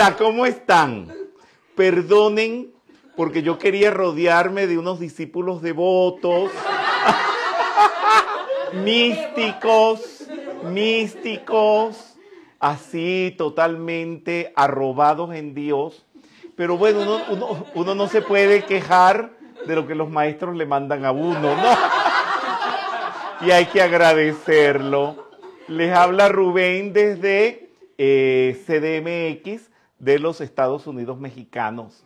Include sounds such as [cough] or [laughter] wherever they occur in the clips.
Hola, ¿cómo están? Perdonen porque yo quería rodearme de unos discípulos devotos, [laughs] místicos, místicos, así totalmente arrobados en Dios. Pero bueno, uno no se puede quejar de lo que los maestros le mandan a uno, ¿no? Y hay que agradecerlo. Les habla Rubén desde eh, CDMX de los Estados Unidos mexicanos.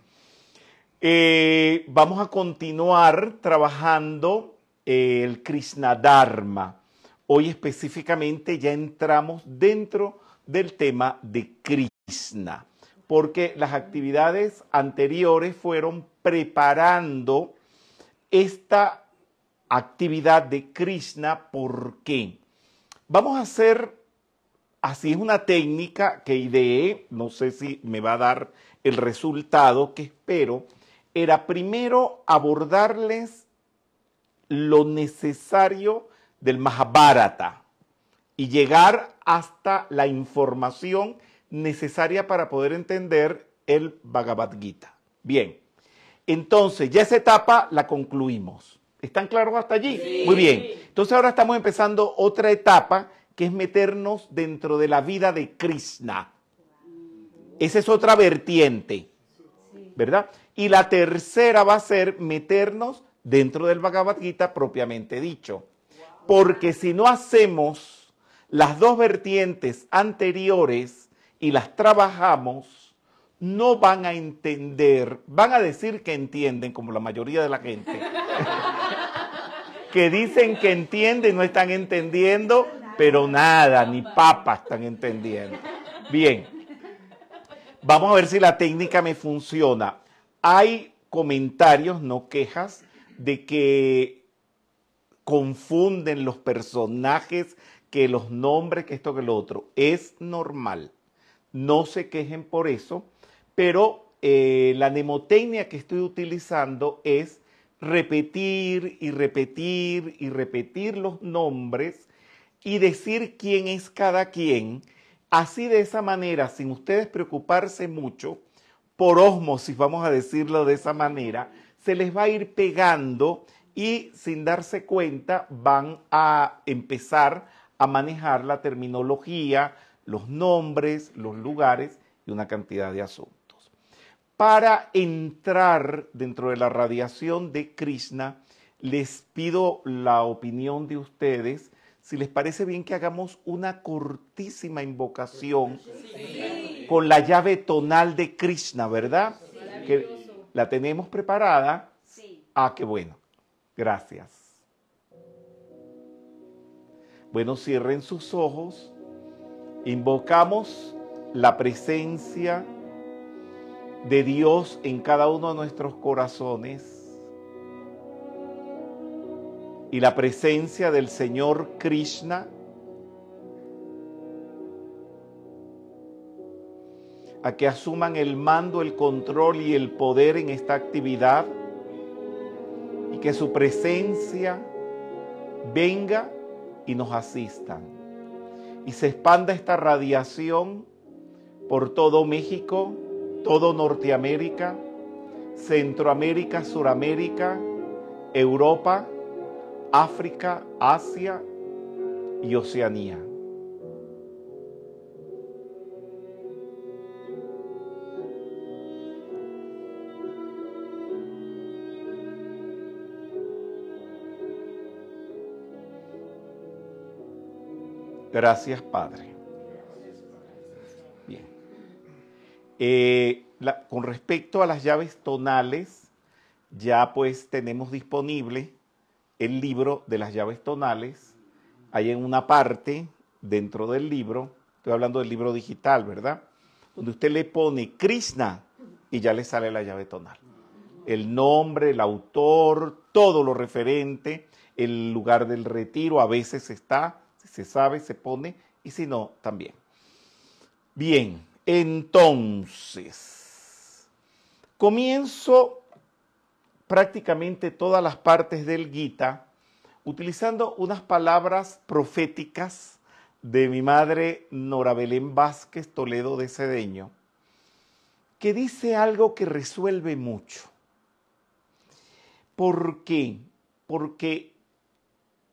Eh, vamos a continuar trabajando eh, el Krishna Dharma. Hoy específicamente ya entramos dentro del tema de Krishna, porque las actividades anteriores fueron preparando esta actividad de Krishna. ¿Por qué? Vamos a hacer, así es una técnica que ideé, no sé si me va a dar el resultado que espero, era primero abordarles lo necesario del Mahabharata y llegar hasta la información necesaria para poder entender el Bhagavad Gita. Bien, entonces ya esa etapa la concluimos. ¿Están claros hasta allí? Muy bien. Entonces ahora estamos empezando otra etapa que es meternos dentro de la vida de Krishna. Esa es otra vertiente, ¿verdad? Y la tercera va a ser meternos dentro del Bhagavad Gita propiamente dicho. Porque si no hacemos las dos vertientes anteriores y las trabajamos, no van a entender, van a decir que entienden, como la mayoría de la gente, [laughs] que dicen que entienden, no están entendiendo, pero nada, ni papa están entendiendo. Bien, vamos a ver si la técnica me funciona. Hay comentarios, no quejas, de que confunden los personajes, que los nombres, que esto, que lo otro. Es normal. No se quejen por eso, pero eh, la mnemotecnia que estoy utilizando es repetir y repetir y repetir los nombres y decir quién es cada quien. Así de esa manera, sin ustedes preocuparse mucho, por osmosis, vamos a decirlo de esa manera, se les va a ir pegando y sin darse cuenta van a empezar a manejar la terminología, los nombres, los lugares y una cantidad de asuntos. Para entrar dentro de la radiación de Krishna, les pido la opinión de ustedes, si les parece bien que hagamos una cortísima invocación con la llave tonal de Krishna, ¿verdad? Que la tenemos preparada. Ah, qué bueno. Gracias. Bueno, cierren sus ojos. Invocamos la presencia de Dios en cada uno de nuestros corazones y la presencia del Señor Krishna a que asuman el mando, el control y el poder en esta actividad y que su presencia venga y nos asistan. Y se expanda esta radiación por todo México, todo Norteamérica, Centroamérica, Suramérica, Europa, África, Asia y Oceanía. Gracias, Padre. Bien. Eh, con respecto a las llaves tonales, ya pues tenemos disponible el libro de las llaves tonales. Hay en una parte dentro del libro, estoy hablando del libro digital, ¿verdad? Donde usted le pone Krishna y ya le sale la llave tonal. El nombre, el autor, todo lo referente, el lugar del retiro, a veces está, se sabe, se pone, y si no, también. Bien, entonces, comienzo prácticamente todas las partes del Gita utilizando unas palabras proféticas de mi madre Nora Belén Vázquez Toledo de Cedeño, que dice algo que resuelve mucho. ¿Por qué? Porque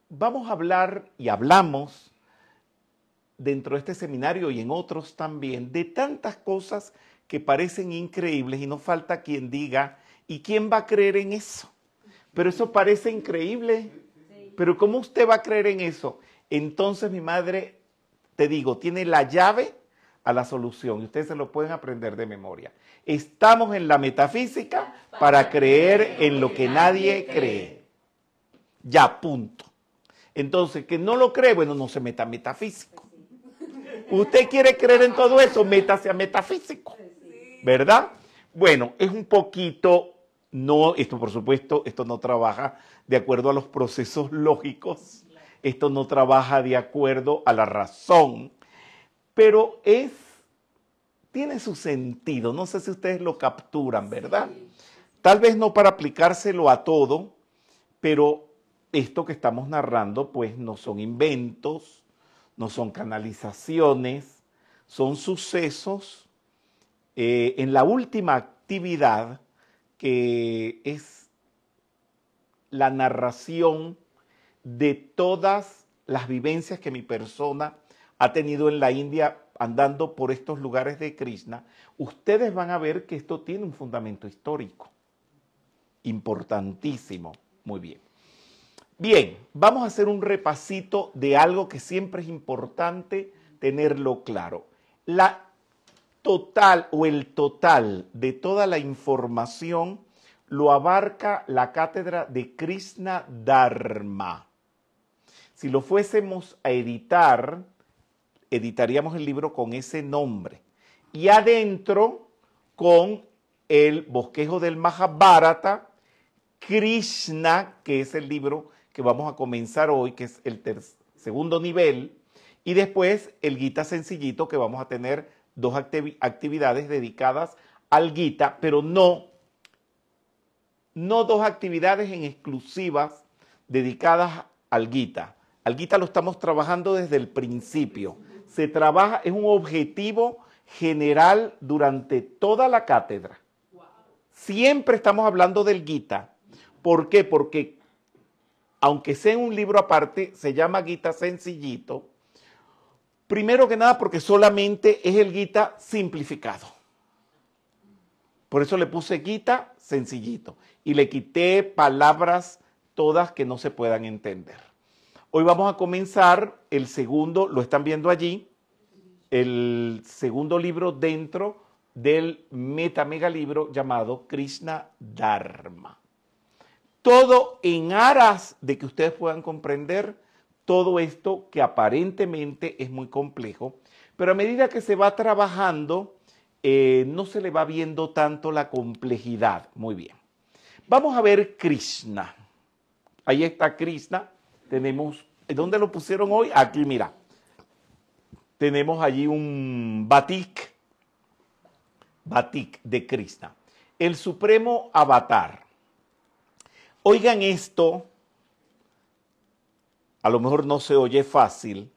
vamos a hablar y hablamos dentro de este seminario y en otros también de tantas cosas que parecen increíbles y no falta quien diga, ¿y quién va a creer en eso? Pero eso parece increíble. Pero ¿cómo usted va a creer en eso? Entonces mi madre, te digo, tiene la llave a la solución y ustedes se lo pueden aprender de memoria. Estamos en la metafísica para creer en lo que nadie cree. Ya, punto. Entonces, que no lo cree, bueno, no se meta metafísico. Usted quiere creer en todo eso, métase a metafísico. ¿Verdad? Bueno, es un poquito, no, esto por supuesto, esto no trabaja de acuerdo a los procesos lógicos, esto no trabaja de acuerdo a la razón, pero es, tiene su sentido, no sé si ustedes lo capturan, ¿verdad? Tal vez no para aplicárselo a todo, pero esto que estamos narrando pues no son inventos, no son canalizaciones, son sucesos eh, en la última actividad que es la narración de todas las vivencias que mi persona ha tenido en la India andando por estos lugares de Krishna, ustedes van a ver que esto tiene un fundamento histórico importantísimo. Muy bien. Bien, vamos a hacer un repasito de algo que siempre es importante tenerlo claro. La total o el total de toda la información lo abarca la cátedra de Krishna Dharma. Si lo fuésemos a editar, editaríamos el libro con ese nombre. Y adentro con el bosquejo del Mahabharata, Krishna, que es el libro que vamos a comenzar hoy, que es el segundo nivel, y después el Gita sencillito, que vamos a tener dos actividades dedicadas al Gita, pero no, no dos actividades en exclusivas dedicadas al Gita. Al Gita lo estamos trabajando desde el principio. Se trabaja, es un objetivo general durante toda la cátedra. Siempre estamos hablando del Gita. ¿Por qué? Porque aunque sea un libro aparte, se llama Gita sencillito. Primero que nada porque solamente es el Gita simplificado. Por eso le puse Gita sencillito y le quité palabras todas que no se puedan entender. Hoy vamos a comenzar el segundo, lo están viendo allí, el segundo libro dentro del meta mega libro llamado Krishna Dharma. Todo en aras de que ustedes puedan comprender todo esto que aparentemente es muy complejo, pero a medida que se va trabajando, eh, no se le va viendo tanto la complejidad. Muy bien. Vamos a ver Krishna. Ahí está Krishna. Tenemos, ¿dónde lo pusieron hoy? Aquí, mira. Tenemos allí un batik, batik de Krishna. El supremo avatar. Oigan esto, a lo mejor no se oye fácil,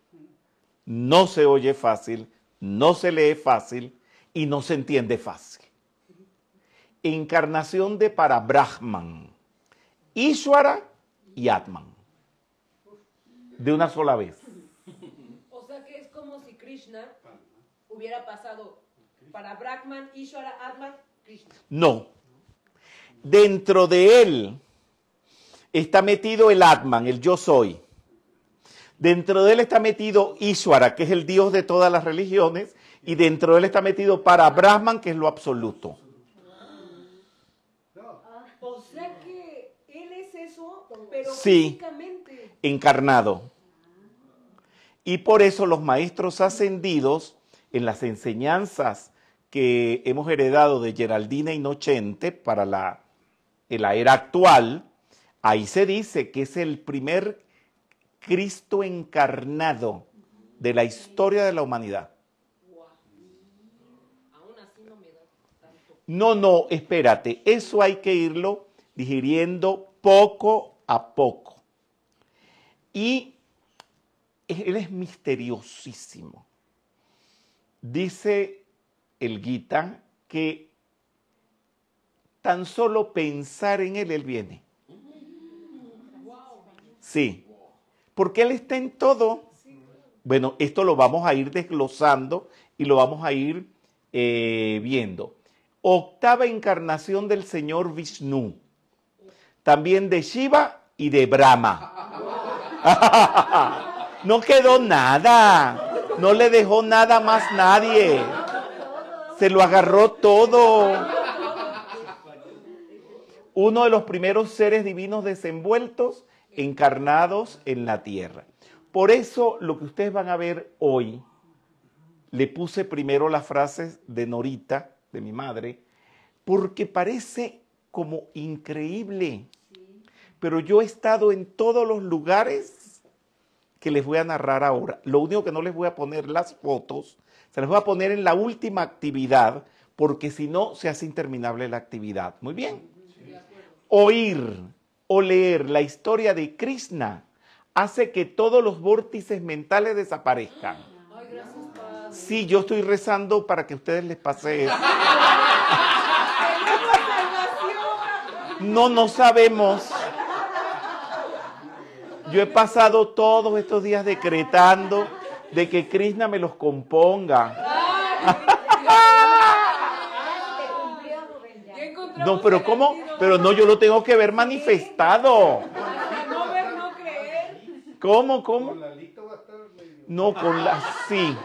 no se oye fácil, no se lee fácil y no se entiende fácil. Encarnación de para Brahman, Ishwara y Atman. De una sola vez. O sea que es como si Krishna hubiera pasado para Brahman, Ishwara, Atman, Krishna. No. Dentro de él está metido el Atman, el yo soy. Dentro de él está metido Ishwara, que es el Dios de todas las religiones, y dentro de él está metido para Brahman, que es lo absoluto. O sea que él es eso, pero Sí. físicamente. encarnado. Y por eso los maestros ascendidos, en las enseñanzas que hemos heredado de Geraldina Inocente para la, en la era actual, ahí se dice que es el primer Cristo encarnado de la historia de la humanidad. No, no, espérate, eso hay que irlo digiriendo poco a poco. Y él es misteriosísimo. Dice el Gita que tan solo pensar en Él, Él viene. Sí, porque Él está en todo. Bueno, esto lo vamos a ir desglosando y lo vamos a ir eh, viendo. Octava encarnación del Señor Vishnu. También de Shiva y de Brahma. [laughs] no quedó nada. No le dejó nada más nadie. Se lo agarró todo. Uno de los primeros seres divinos desenvueltos, encarnados en la tierra. Por eso lo que ustedes van a ver hoy, le puse primero las frases de Norita, de mi madre, porque parece como increíble. Pero yo he estado en todos los lugares que les voy a narrar ahora. Lo único que no les voy a poner las fotos, se las voy a poner en la última actividad, porque si no se hace interminable la actividad. Muy bien. Oír o leer la historia de Krishna hace que todos los vórtices mentales desaparezcan. Sí, yo estoy rezando para que ustedes les pase eso. No, no sabemos. Yo he pasado todos estos días decretando de que Krishna me los componga. Ya encontramos No, pero ¿cómo? Pero no, yo lo tengo que ver manifestado. No ver, no creer. ¿Cómo, cómo? No, con la... Sí.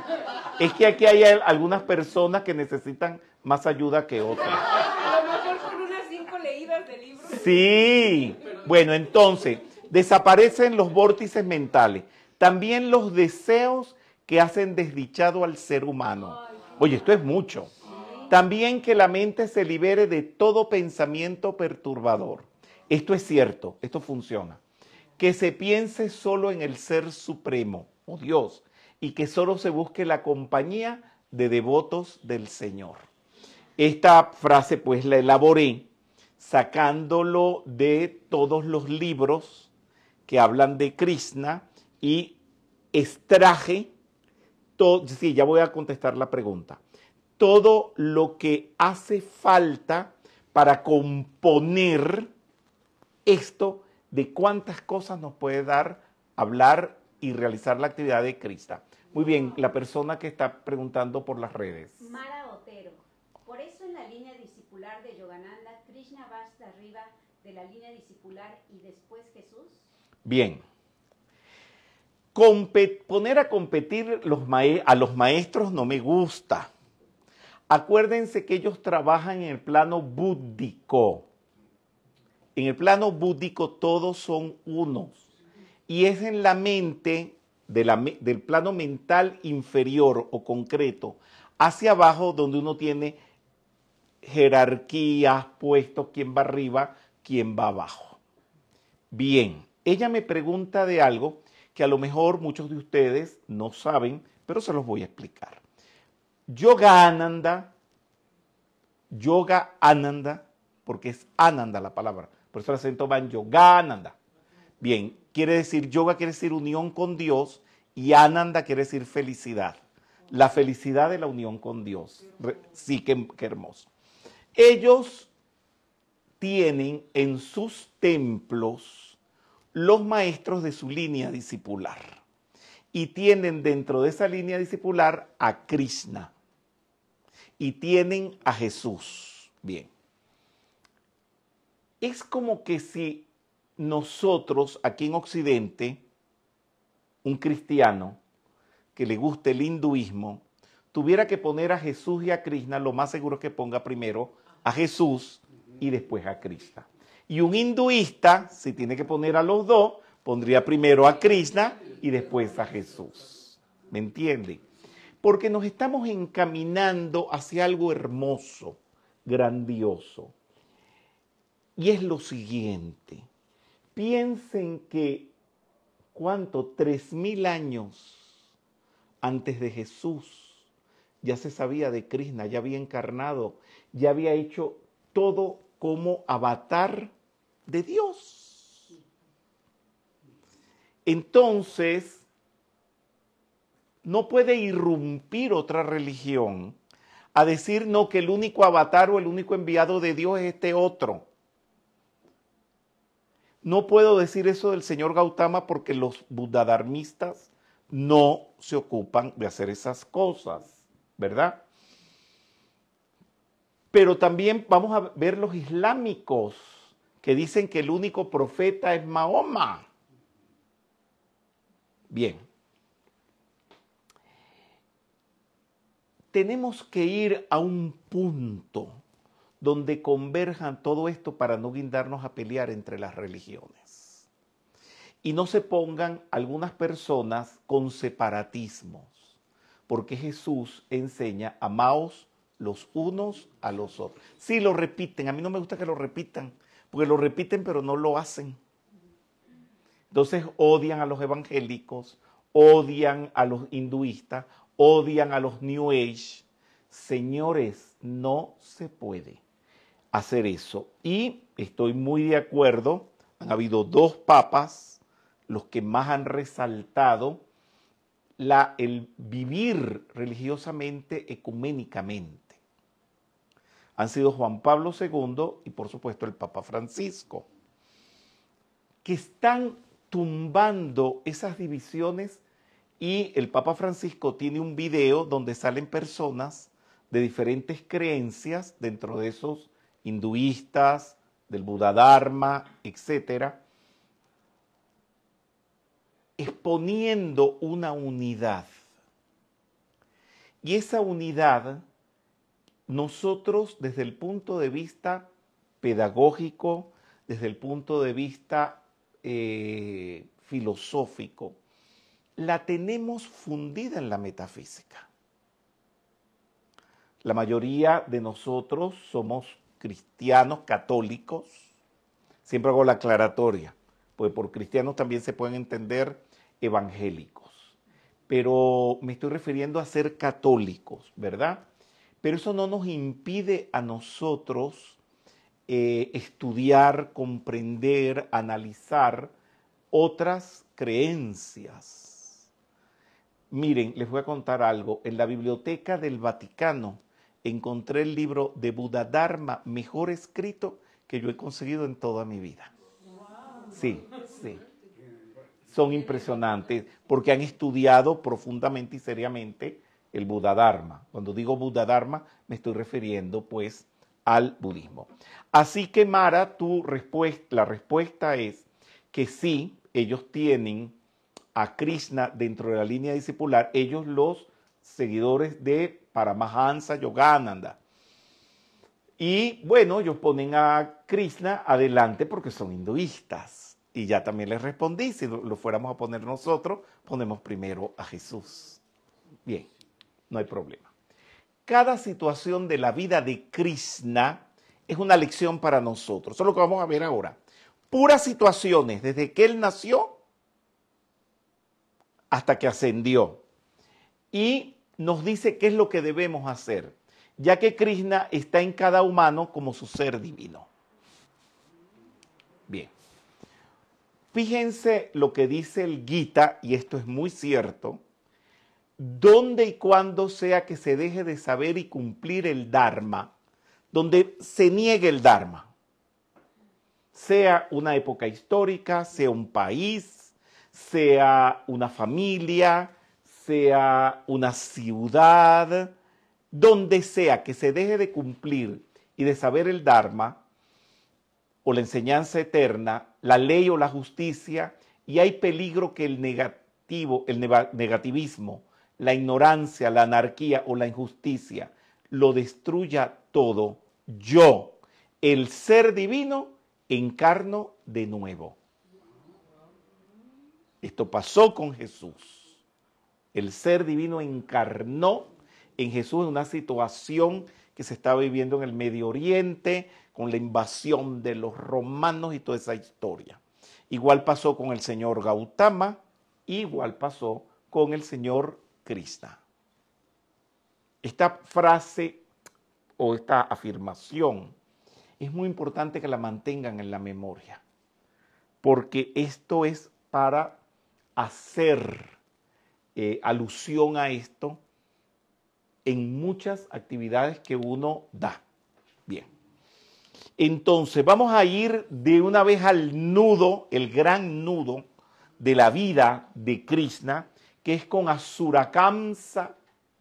Es que aquí hay al- algunas personas que necesitan más ayuda que otras. A lo mejor con unas cinco leídas de libro. Sí. Bueno, entonces, desaparecen los vórtices mentales. También los deseos que hacen desdichado al ser humano. Oye, esto es mucho. También que la mente se libere de todo pensamiento perturbador. Esto es cierto, esto funciona. Que se piense solo en el Ser Supremo, o Dios, y que solo se busque la compañía de devotos del Señor. Esta frase pues la elaboré sacándolo de todos los libros que hablan de Krishna y extraje todo, sí, ya voy a contestar la pregunta. Todo lo que hace falta para componer esto de cuántas cosas nos puede dar hablar y realizar la actividad de Krishna. Muy bien, la persona que está preguntando por las redes. Mara Otero. Por eso en la línea discipular de Yogananda, Krishna va hasta arriba de la línea discipular y después Jesús. Bien. Poner a competir los a los maestros no me gusta. Acuérdense que ellos trabajan en el plano búdico. En el plano búdico todos son unos. Y es en la mente del plano mental inferior o concreto hacia abajo donde uno tiene jerarquías, puestos, quién va arriba, quién va abajo. Bien, ella me pregunta de algo que a lo mejor muchos de ustedes no saben, pero se los voy a explicar. Yoga Ananda, Yoga Ananda, porque es Ananda la palabra, por eso el acento va en Yoga Ananda. Bien, quiere decir, yoga quiere decir unión con Dios y Ananda quiere decir felicidad. La felicidad de la unión con Dios. Sí, qué hermoso. Ellos tienen en sus templos los maestros de su línea discipular. Y tienen dentro de esa línea discipular a Krishna. Y tienen a Jesús. Bien. Es como que si nosotros aquí en Occidente, un cristiano que le guste el hinduismo, tuviera que poner a Jesús y a Krishna, lo más seguro es que ponga primero a Jesús y después a Krishna. Y un hinduista, si tiene que poner a los dos, pondría primero a Krishna y después a Jesús. ¿Me entiende? Porque nos estamos encaminando hacia algo hermoso, grandioso. Y es lo siguiente. Piensen que, ¿cuánto? Tres mil años antes de Jesús ya se sabía de Krishna, ya había encarnado, ya había hecho todo como avatar de Dios. Entonces, no puede irrumpir otra religión a decir no que el único avatar o el único enviado de Dios es este otro. No puedo decir eso del señor Gautama porque los buddhadharmistas no se ocupan de hacer esas cosas, ¿verdad? Pero también vamos a ver los islámicos que dicen que el único profeta es Mahoma. Bien. Tenemos que ir a un punto donde converjan todo esto para no guindarnos a pelear entre las religiones. Y no se pongan algunas personas con separatismos, porque Jesús enseña, amaos los unos a los otros. Sí, lo repiten, a mí no me gusta que lo repitan, porque lo repiten pero no lo hacen. Entonces odian a los evangélicos, odian a los hinduistas, odian a los New Age. Señores, no se puede hacer eso. Y estoy muy de acuerdo, han habido dos papas los que más han resaltado la, el vivir religiosamente, ecuménicamente. Han sido Juan Pablo II y por supuesto el Papa Francisco, que están tumbando esas divisiones y el Papa Francisco tiene un video donde salen personas de diferentes creencias dentro de esos hinduistas, del Buda Dharma, etcétera, exponiendo una unidad. Y esa unidad, nosotros desde el punto de vista pedagógico, desde el punto de vista eh, filosófico, la tenemos fundida en la metafísica. La mayoría de nosotros somos cristianos católicos. Siempre hago la aclaratoria, pues por cristianos también se pueden entender evangélicos. Pero me estoy refiriendo a ser católicos, ¿verdad? Pero eso no nos impide a nosotros eh, estudiar, comprender, analizar otras creencias. Miren, les voy a contar algo. En la biblioteca del Vaticano encontré el libro de Buda Dharma mejor escrito que yo he conseguido en toda mi vida. Sí, sí. Son impresionantes porque han estudiado profundamente y seriamente el Buda Dharma. Cuando digo Buda Dharma me estoy refiriendo pues al budismo. Así que Mara, tu respuesta, la respuesta es que sí, ellos tienen a Krishna dentro de la línea discipular, ellos los seguidores de Paramahansa Yogananda. Y bueno, ellos ponen a Krishna adelante porque son hinduistas. Y ya también les respondí, si lo, lo fuéramos a poner nosotros, ponemos primero a Jesús. Bien, no hay problema. Cada situación de la vida de Krishna es una lección para nosotros. Eso es lo que vamos a ver ahora. Puras situaciones, desde que él nació hasta que ascendió. Y nos dice qué es lo que debemos hacer, ya que Krishna está en cada humano como su ser divino. Bien. Fíjense lo que dice el Gita, y esto es muy cierto, donde y cuando sea que se deje de saber y cumplir el Dharma, donde se niegue el Dharma, sea una época histórica, sea un país, sea una familia, sea una ciudad, donde sea que se deje de cumplir y de saber el Dharma o la enseñanza eterna, la ley o la justicia, y hay peligro que el negativo, el negativismo, la ignorancia, la anarquía o la injusticia lo destruya todo. Yo, el ser divino, encarno de nuevo. Esto pasó con Jesús. El ser divino encarnó en Jesús en una situación que se estaba viviendo en el Medio Oriente, con la invasión de los romanos y toda esa historia. Igual pasó con el señor Gautama, igual pasó con el señor Krishna. Esta frase o esta afirmación es muy importante que la mantengan en la memoria, porque esto es para hacer eh, alusión a esto en muchas actividades que uno da. Bien. Entonces, vamos a ir de una vez al nudo, el gran nudo de la vida de Krishna, que es con Asura Kamsa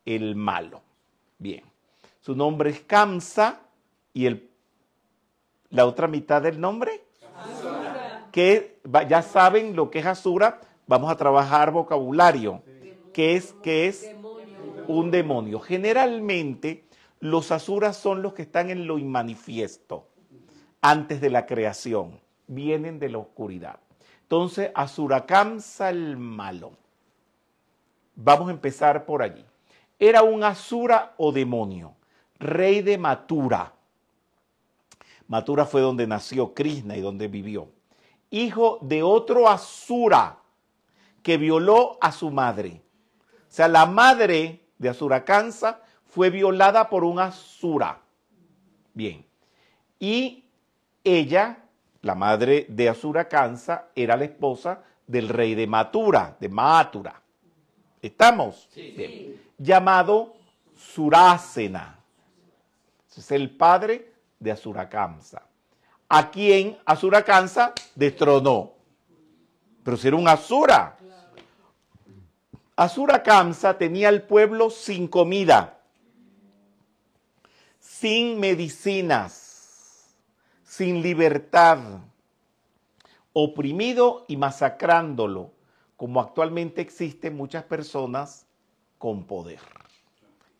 el malo. Bien. Su nombre es Kamsa y el, la otra mitad del nombre, que ya saben lo que es Asura, vamos a trabajar vocabulario, que es, que es un demonio. Generalmente los asuras son los que están en lo inmanifiesto, antes de la creación, vienen de la oscuridad. Entonces, Asura Kamsa el malo. Vamos a empezar por allí. Era un Asura o demonio, rey de Matura. Matura fue donde nació Krishna y donde vivió. Hijo de otro Asura que violó a su madre. O sea, la madre de Asura Kansa fue violada por un Asura. Bien. Y ella, la madre de Asura Kansa, era la esposa del rey de Matura, de Matura. ¿Estamos? Sí. Llamado Surasena. Es el padre de Asura Kamsa. A quien Asura Kansa destronó. Pero si era un Asura. Asura Kamsa tenía al pueblo sin comida, sin medicinas, sin libertad, oprimido y masacrándolo, como actualmente existen muchas personas con poder.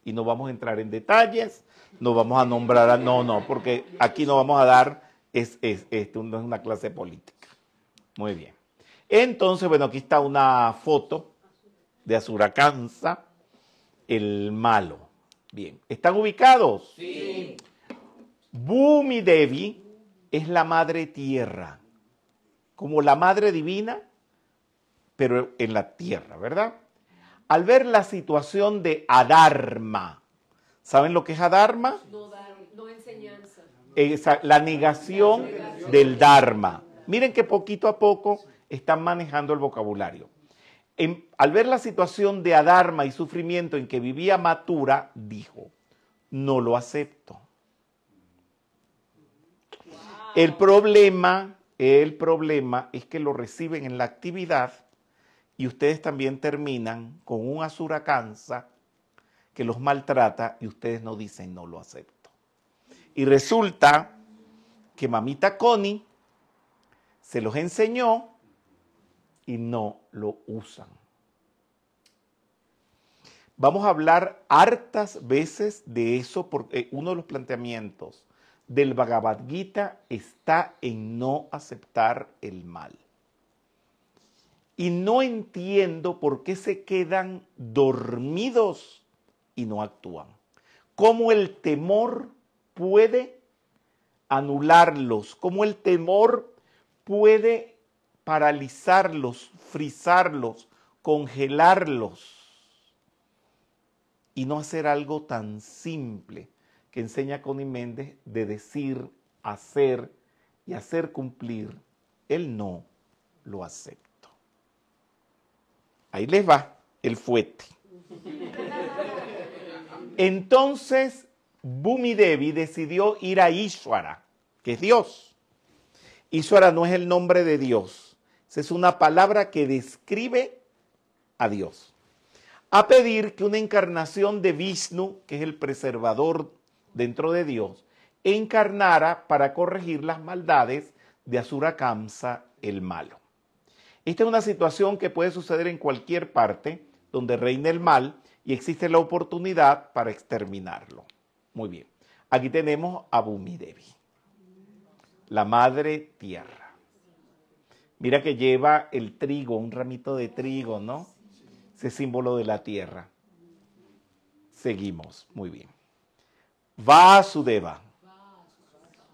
Y no vamos a entrar en detalles, no vamos a nombrar, a, no, no, porque aquí no vamos a dar, es, es, no es una clase política. Muy bien. Entonces, bueno, aquí está una foto de Azuracanza, el malo. Bien, ¿están ubicados? Sí. Bumi Devi es la madre tierra, como la madre divina, pero en la tierra, ¿verdad? Al ver la situación de Adharma, ¿saben lo que es Adharma? No, no enseñanza. la negación del Dharma. Miren que poquito a poco están manejando el vocabulario al ver la situación de adarma y sufrimiento en que vivía Matura, dijo, no lo acepto. El problema, el problema es que lo reciben en la actividad y ustedes también terminan con un Asura Kansa que los maltrata y ustedes no dicen no lo acepto. Y resulta que mamita Connie se los enseñó y no lo usan. Vamos a hablar hartas veces de eso porque eh, uno de los planteamientos del Bhagavad Gita está en no aceptar el mal. Y no entiendo por qué se quedan dormidos y no actúan. ¿Cómo el temor puede anularlos? ¿Cómo el temor puede paralizarlos, frizarlos, congelarlos y no hacer algo tan simple que enseña Connie Méndez de decir, hacer y hacer cumplir. Él no lo acepto. Ahí les va el fuete. Entonces, Bumi Devi decidió ir a Ishwara, que es Dios. Ishwara no es el nombre de Dios es una palabra que describe a Dios. A pedir que una encarnación de Vishnu, que es el preservador dentro de Dios, encarnara para corregir las maldades de Asura Kamsa, el malo. Esta es una situación que puede suceder en cualquier parte donde reine el mal y existe la oportunidad para exterminarlo. Muy bien. Aquí tenemos a Devi, la madre tierra. Mira que lleva el trigo, un ramito de trigo, ¿no? Ese símbolo de la tierra. Seguimos, muy bien. Vasudeva.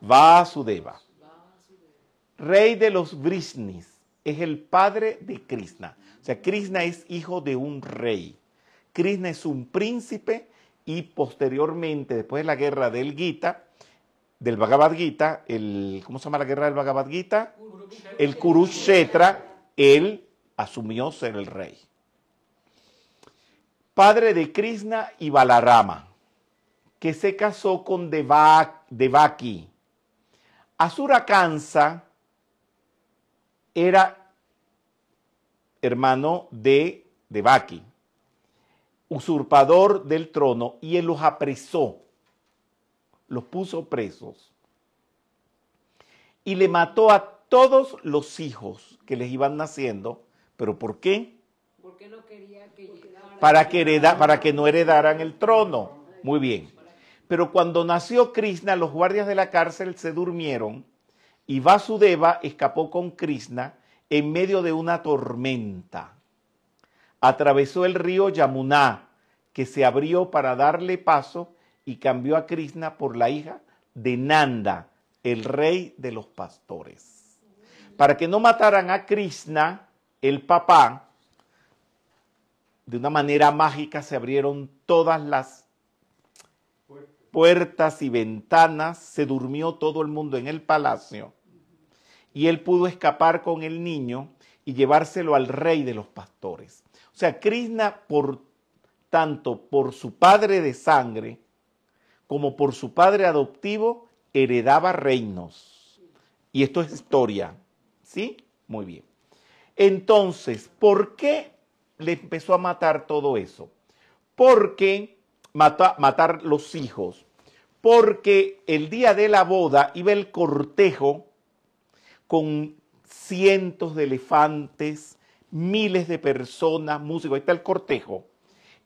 Vasudeva. Rey de los Vrishnis. Es el padre de Krishna. O sea, Krishna es hijo de un rey. Krishna es un príncipe y posteriormente, después de la guerra del Gita, del Bhagavad Gita, el, ¿cómo se llama la guerra del Bhagavad Gita? El Kurukshetra, él asumió ser el rey. padre de Krishna y Balarama, que se casó con Deva- Devaki. Asura Kansa era hermano de Devaki, usurpador del trono, y él los apresó, los puso presos, y le mató a todos los hijos que les iban naciendo. ¿Pero por qué? Porque no quería que llegara. para que, hereda- para que no heredaran el trono. Muy bien. Pero cuando nació Krishna, los guardias de la cárcel se durmieron y Vasudeva escapó con Krishna en medio de una tormenta. Atravesó el río Yamuna, que se abrió para darle paso y cambió a Krishna por la hija de Nanda, el rey de los pastores. Para que no mataran a Krishna, el papá, de una manera mágica se abrieron todas las puertas y ventanas, se durmió todo el mundo en el palacio y él pudo escapar con el niño y llevárselo al rey de los pastores. O sea, Krishna, por tanto, por su padre de sangre como por su padre adoptivo, heredaba reinos. Y esto es historia. ¿Sí? Muy bien. Entonces, ¿por qué le empezó a matar todo eso? Porque mata- matar los hijos. Porque el día de la boda iba el cortejo con cientos de elefantes, miles de personas, músicos. Ahí está el cortejo.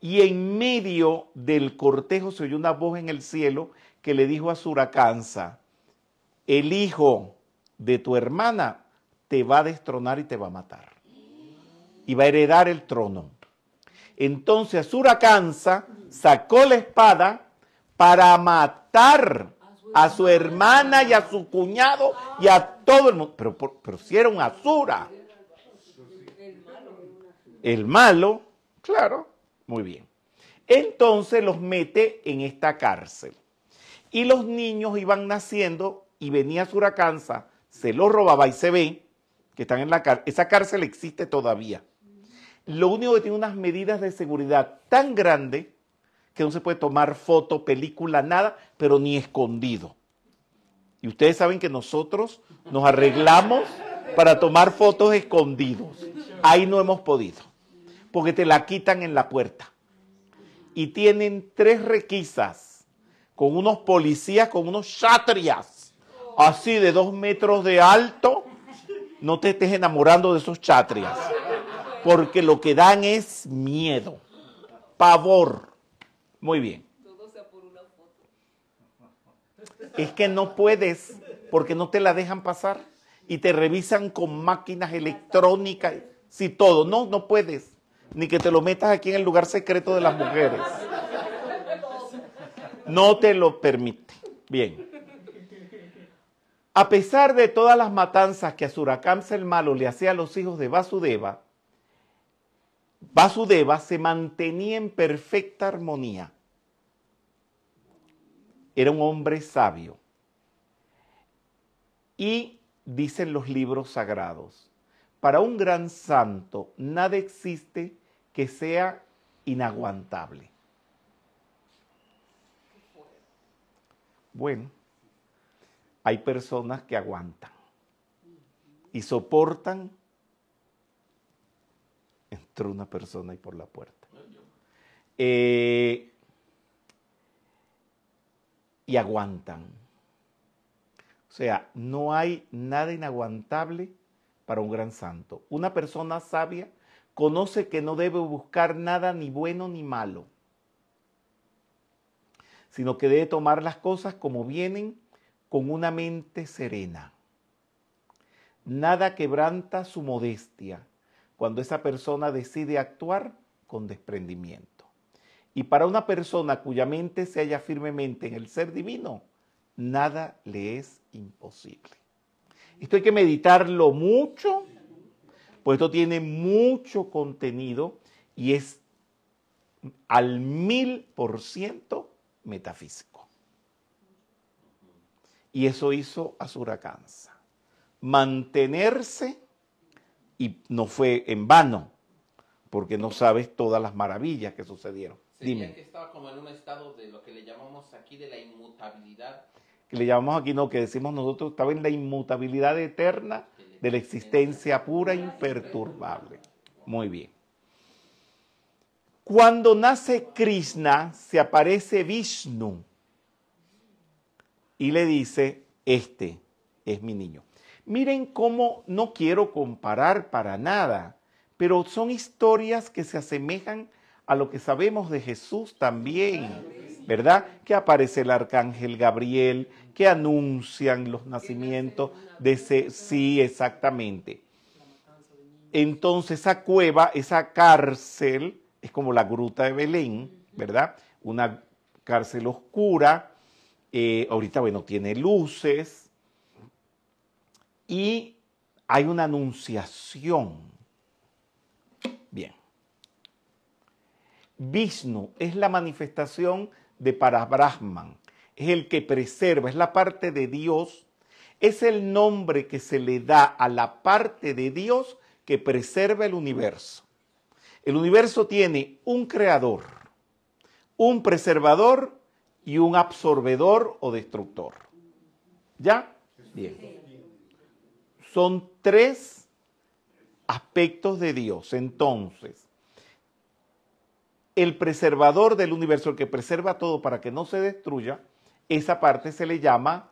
Y en medio del cortejo se oyó una voz en el cielo que le dijo a Suracansa, el hijo de tu hermana te va a destronar y te va a matar. Y va a heredar el trono. Entonces Suracansa sacó la espada para matar a su hermana y a su cuñado y a todo el mundo. Pero, pero si era un Asura. El malo, claro, muy bien. Entonces los mete en esta cárcel. Y los niños iban naciendo y venía Suracansa, se los robaba y se ve que están en la cárcel. Esa cárcel existe todavía. Lo único que tiene unas medidas de seguridad tan grandes que no se puede tomar foto, película, nada, pero ni escondido. Y ustedes saben que nosotros nos arreglamos para tomar fotos escondidos. Ahí no hemos podido, porque te la quitan en la puerta. Y tienen tres requisas con unos policías, con unos chatrias, así de dos metros de alto. No te estés enamorando de esos chatrias, porque lo que dan es miedo, pavor. Muy bien. Es que no puedes, porque no te la dejan pasar y te revisan con máquinas electrónicas, sí, todo. No, no puedes. Ni que te lo metas aquí en el lugar secreto de las mujeres. No te lo permite. Bien. A pesar de todas las matanzas que Asurakamsa el malo le hacía a los hijos de Vasudeva, Vasudeva se mantenía en perfecta armonía. Era un hombre sabio. Y dicen los libros sagrados, para un gran santo nada existe que sea inaguantable. Bueno, hay personas que aguantan y soportan entró una persona ahí por la puerta. Eh, y aguantan. O sea, no hay nada inaguantable para un gran santo. Una persona sabia conoce que no debe buscar nada ni bueno ni malo, sino que debe tomar las cosas como vienen con una mente serena. Nada quebranta su modestia cuando esa persona decide actuar con desprendimiento. Y para una persona cuya mente se halla firmemente en el ser divino, nada le es imposible. Esto hay que meditarlo mucho, pues esto tiene mucho contenido y es al mil por ciento metafísico. Y eso hizo a Suracansa. Mantenerse, y no fue en vano, porque no sabes todas las maravillas que sucedieron. Sería Dime. que estaba como en un estado de lo que le llamamos aquí de la inmutabilidad. Que le llamamos aquí, no, que decimos nosotros, estaba en la inmutabilidad eterna de la existencia pura e imperturbable. Muy bien. Cuando nace Krishna, se aparece Vishnu y le dice, este es mi niño. Miren cómo no quiero comparar para nada, pero son historias que se asemejan a lo que sabemos de Jesús también, ¿verdad? Que aparece el arcángel Gabriel, que anuncian los nacimientos de ese, sí, exactamente. Entonces esa cueva, esa cárcel, es como la gruta de Belén, ¿verdad? Una cárcel oscura, eh, ahorita, bueno, tiene luces y hay una anunciación. Bien. Vishnu es la manifestación de Parabrahman, es el que preserva, es la parte de Dios, es el nombre que se le da a la parte de Dios que preserva el universo. El universo tiene un creador, un preservador y un absorbedor o destructor. ¿Ya? Bien. Son tres aspectos de Dios. Entonces, el preservador del universo, el que preserva todo para que no se destruya, esa parte se le llama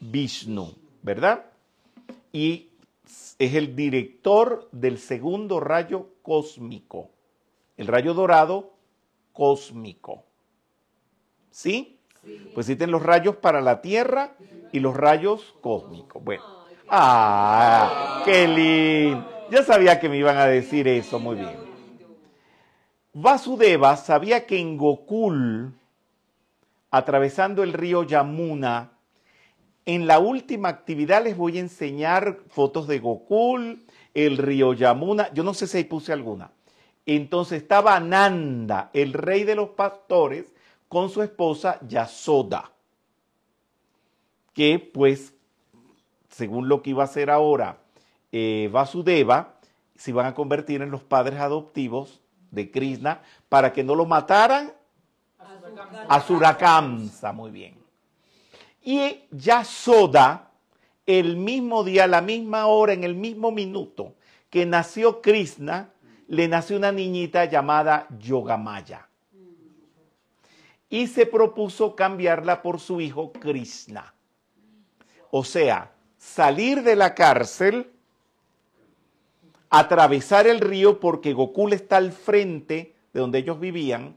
Vishnu, ¿verdad? Y es el director del segundo rayo cósmico, el rayo dorado cósmico. ¿Sí? Pues existen los rayos para la Tierra y los rayos cósmicos. Bueno. ¡Ah! ¡Qué lindo! Ya sabía que me iban a decir eso, muy bien. Vasudeva sabía que en Gokul, atravesando el río Yamuna, en la última actividad les voy a enseñar fotos de Gokul, el río Yamuna, yo no sé si ahí puse alguna. Entonces estaba Nanda, el rey de los pastores, con su esposa Yasoda, que pues, según lo que iba a hacer ahora eh, Vasudeva, se iban a convertir en los padres adoptivos de Krishna para que no lo mataran a Surakamsa, muy bien. Y Yasoda, el mismo día, a la misma hora, en el mismo minuto que nació Krishna, le nació una niñita llamada Yogamaya. Y se propuso cambiarla por su hijo Krishna. O sea, salir de la cárcel, atravesar el río porque Gokul está al frente de donde ellos vivían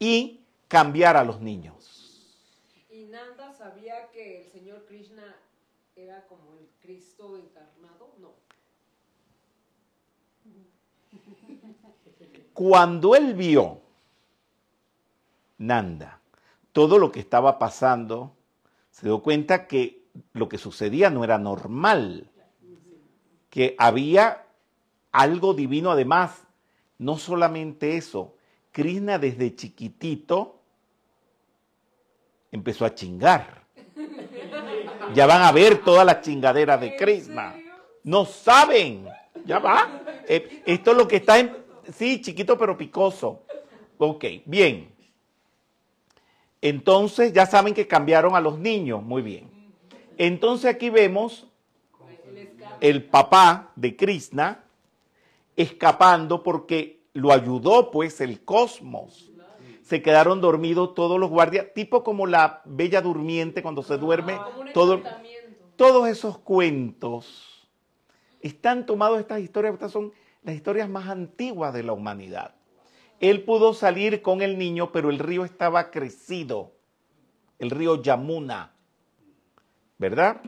y cambiar a los niños. Y Nanda sabía que el señor Krishna era como el Cristo encarnado, no. Cuando él vio, Nanda, todo lo que estaba pasando, se dio cuenta que lo que sucedía no era normal, que había algo divino además. No solamente eso, Krishna desde chiquitito empezó a chingar. Ya van a ver toda la chingadera de Krishna. No saben. Ya va. Eh, esto es lo que está en... Sí, chiquito pero picoso. Ok, bien. Entonces ya saben que cambiaron a los niños. Muy bien. Entonces aquí vemos el papá de Krishna escapando porque lo ayudó pues el cosmos. Se quedaron dormidos todos los guardias, tipo como la bella durmiente cuando se duerme. Todo, encantamiento. todos esos cuentos están tomados estas historias, estas son las historias más antiguas de la humanidad. Él pudo salir con el niño, pero el río estaba crecido, el río Yamuna, ¿verdad?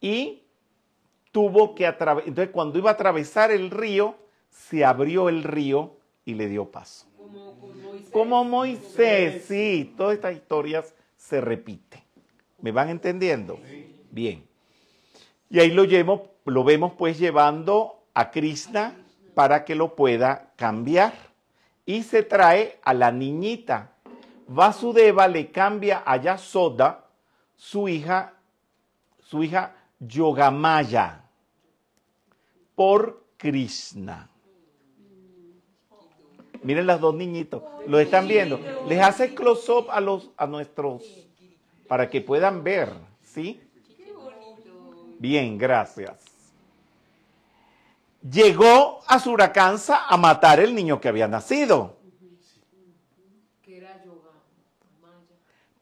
Y tuvo que atravesar, entonces cuando iba a atravesar el río, se abrió el río y le dio paso. Como Moisés. Como Moisés, sí, todas estas historias se repiten. ¿Me van entendiendo? Bien. Y ahí lo, llevo- lo vemos pues llevando a Krishna para que lo pueda cambiar. Y se trae a la niñita. Vasudeva le cambia a Yasoda su hija, su hija Yogamaya, por Krishna. Miren las dos niñitos, lo están viendo. Les hace close up a los a nuestros para que puedan ver, ¿sí? Bien, gracias. Llegó a Suracansa a matar el niño que había nacido.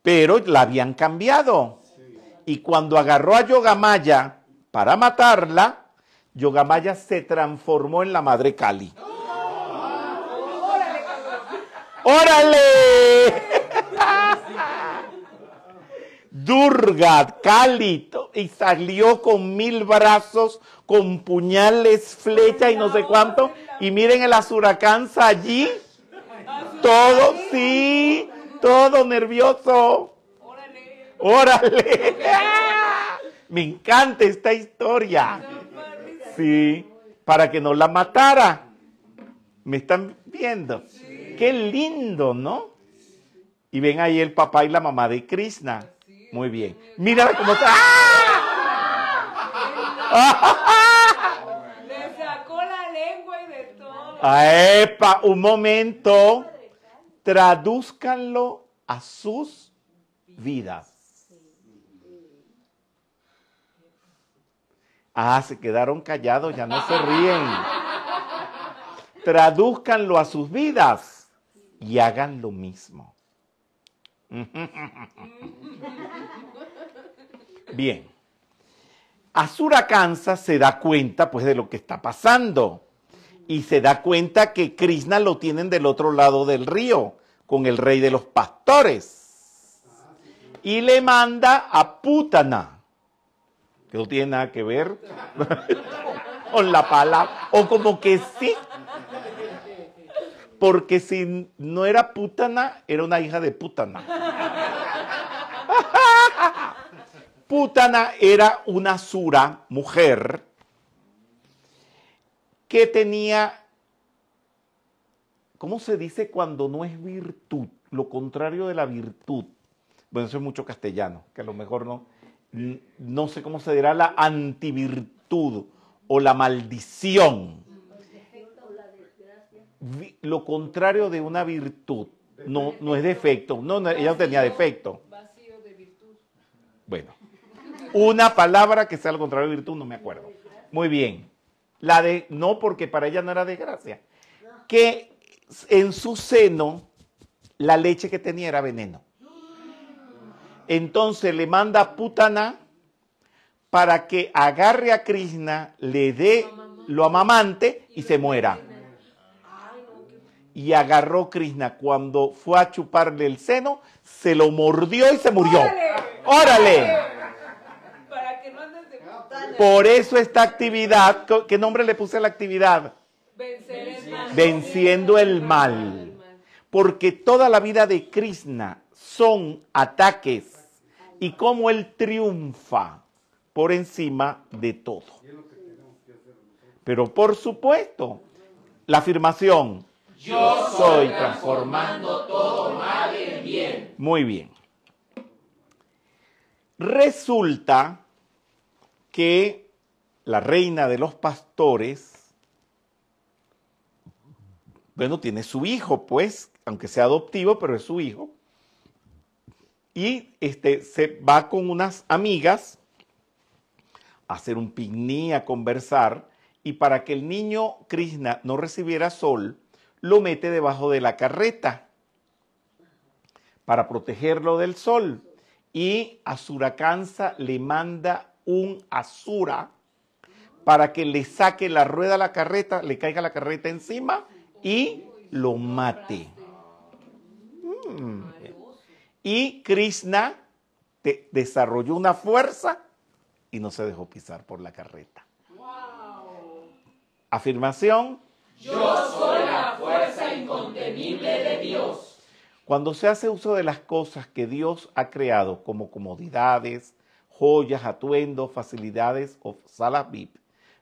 Pero la habían cambiado. Y cuando agarró a Yogamaya para matarla, Yogamaya se transformó en la madre Kali. ¡Órale! Durga, Kali, to- y salió con mil brazos, con puñales, flechas y no sé cuánto. Y miren el Azuracanza allí, todo, sí, todo nervioso. Órale. ¡Órale! Me encanta esta historia. Sí, para que no la matara. ¿Me están viendo? Qué lindo, ¿no? Y ven ahí el papá y la mamá de Krishna. Muy bien. Mira cómo está. ¡Ah! Le sacó la lengua y de todo. ¡Ah, ¡Epa! Un momento. Tradúzcanlo a sus vidas. Ah, se quedaron callados, ya no se ríen. Tradúzcanlo a sus vidas y hagan lo mismo. [laughs] Bien. Asura Kansa se da cuenta pues de lo que está pasando y se da cuenta que Krishna lo tienen del otro lado del río con el rey de los pastores y le manda a Putana que no tiene nada que ver [laughs] con la palabra o como que sí porque si no era Putana era una hija de Putana [laughs] Putana era una sura, mujer, que tenía, ¿cómo se dice cuando no es virtud? Lo contrario de la virtud. Bueno, eso es mucho castellano, que a lo mejor no, no sé cómo se dirá la antivirtud o la maldición. Lo contrario de una virtud, no, no es defecto, no, no, ella no tenía defecto. Vacío de virtud. Bueno, una palabra que sea al contrario de virtud, no me acuerdo. Muy bien. La de, no, porque para ella no era desgracia. Que en su seno la leche que tenía era veneno. Entonces le manda a Putana para que agarre a Krishna, le dé lo amamante y se muera. Y agarró Krishna cuando fue a chuparle el seno, se lo mordió y se murió. ¡Órale! Por eso esta actividad, ¿qué- ¿qué nombre le puse a la actividad? Venciendo el mal. Porque toda la vida de Krishna son ataques y cómo él triunfa por encima de todo. Pero por supuesto, la afirmación, yo soy transformando todo mal en bien. Muy bien. Resulta que la reina de los pastores, bueno, tiene su hijo, pues, aunque sea adoptivo, pero es su hijo. Y este, se va con unas amigas a hacer un picnic, a conversar, y para que el niño Krishna no recibiera sol, lo mete debajo de la carreta para protegerlo del sol. Y Asurakansa le manda un Asura para que le saque la rueda a la carreta, le caiga la carreta encima y lo mate. Mm. Y Krishna te- desarrolló una fuerza y no se dejó pisar por la carreta. Afirmación. Cuando se hace uso de las cosas que Dios ha creado como comodidades, joyas, atuendos, facilidades o salas VIP,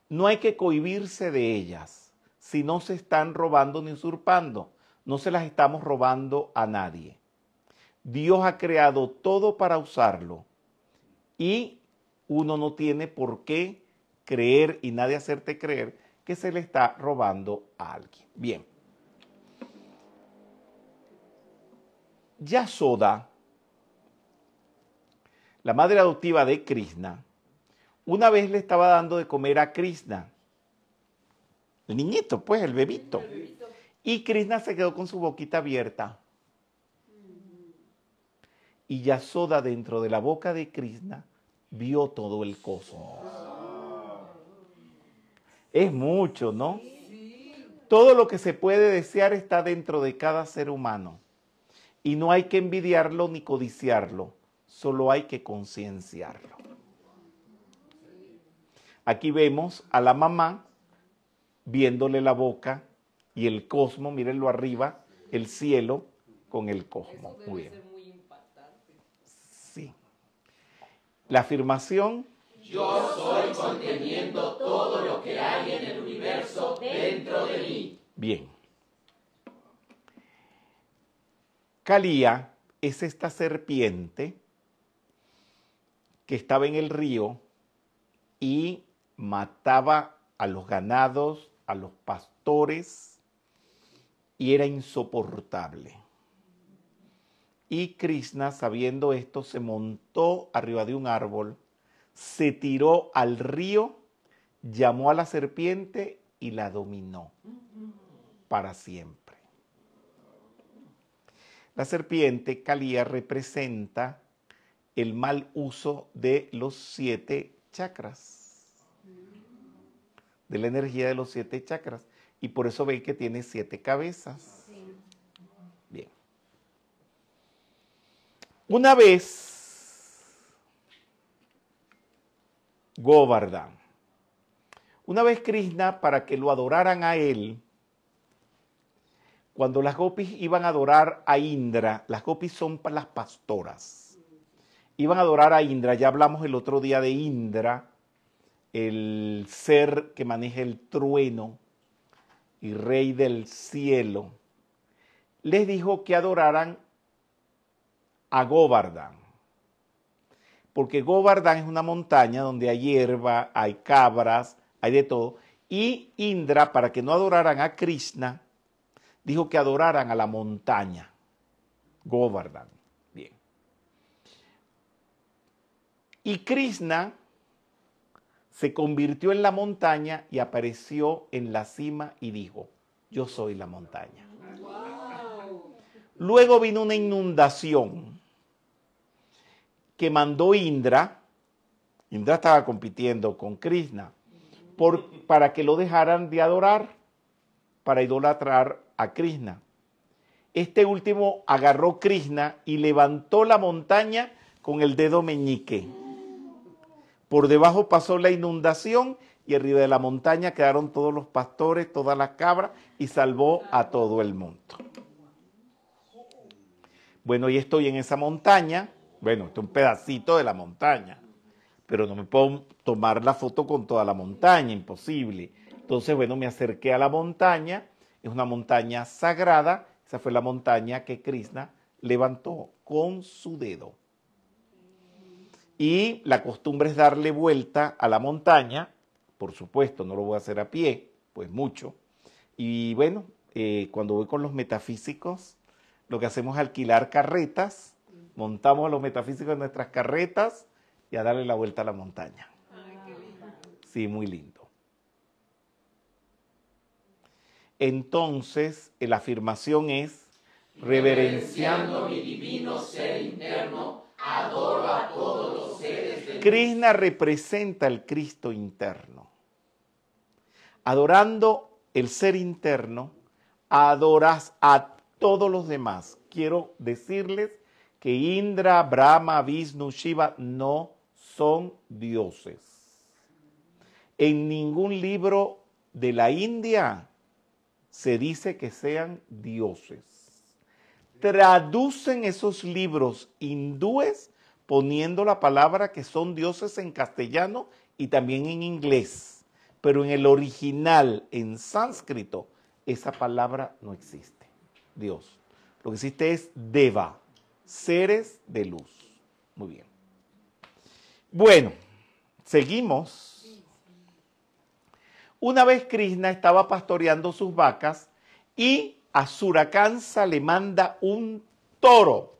no hay que cohibirse de ellas si no se están robando ni usurpando. No se las estamos robando a nadie. Dios ha creado todo para usarlo y uno no tiene por qué creer y nadie hacerte creer que se le está robando a alguien. Bien. Yasoda, la madre adoptiva de Krishna, una vez le estaba dando de comer a Krishna, el niñito, pues, el bebito. Y Krishna se quedó con su boquita abierta. Y Yasoda dentro de la boca de Krishna vio todo el cosmos. Es mucho, ¿no? Todo lo que se puede desear está dentro de cada ser humano. Y no hay que envidiarlo ni codiciarlo, solo hay que concienciarlo. Aquí vemos a la mamá viéndole la boca y el cosmos, mírenlo arriba, el cielo con el cosmos. Muy bien. ser muy impactante. Sí. La afirmación, Yo soy conteniendo todo lo que hay en el universo dentro de mí. bien. Calía es esta serpiente que estaba en el río y mataba a los ganados, a los pastores, y era insoportable. Y Krishna, sabiendo esto, se montó arriba de un árbol, se tiró al río, llamó a la serpiente y la dominó para siempre. La serpiente Kalía representa el mal uso de los siete chakras, de la energía de los siete chakras. Y por eso ven que tiene siete cabezas. Una vez, Govardhan, una vez Krishna, para que lo adoraran a él, cuando las gopis iban a adorar a Indra, las gopis son las pastoras, iban a adorar a Indra, ya hablamos el otro día de Indra, el ser que maneja el trueno y rey del cielo, les dijo que adoraran a Govardhan. Porque Govardhan es una montaña donde hay hierba, hay cabras, hay de todo. Y Indra, para que no adoraran a Krishna, dijo que adoraran a la montaña. Govardhan. Bien. Y Krishna se convirtió en la montaña y apareció en la cima y dijo, yo soy la montaña. Luego vino una inundación que mandó Indra, Indra estaba compitiendo con Krishna, por, para que lo dejaran de adorar, para idolatrar a Krishna. Este último agarró Krishna y levantó la montaña con el dedo meñique. Por debajo pasó la inundación y arriba de la montaña quedaron todos los pastores, todas las cabras y salvó a todo el mundo. Bueno, y estoy en esa montaña. Bueno, esto es un pedacito de la montaña, pero no me puedo tomar la foto con toda la montaña, imposible. Entonces, bueno, me acerqué a la montaña. Es una montaña sagrada. Esa fue la montaña que Krishna levantó con su dedo. Y la costumbre es darle vuelta a la montaña. Por supuesto, no lo voy a hacer a pie, pues mucho. Y bueno, eh, cuando voy con los metafísicos, lo que hacemos es alquilar carretas, montamos a los metafísicos en nuestras carretas y a darle la vuelta a la montaña. Sí, muy lindo. Entonces, eh, la afirmación es, reverenciando mi divino ser interno, adoro a todos los seres del Krishna representa el Cristo interno. Adorando el ser interno, adoras a todos los demás. Quiero decirles que Indra, Brahma, Vishnu, Shiva no son dioses. En ningún libro de la India se dice que sean dioses. Traducen esos libros hindúes poniendo la palabra que son dioses en castellano y también en inglés. Pero en el original, en sánscrito, esa palabra no existe. Dios. Lo que existe es Deva, seres de luz. Muy bien. Bueno, seguimos. Una vez Krishna estaba pastoreando sus vacas y a Surakansa le manda un toro,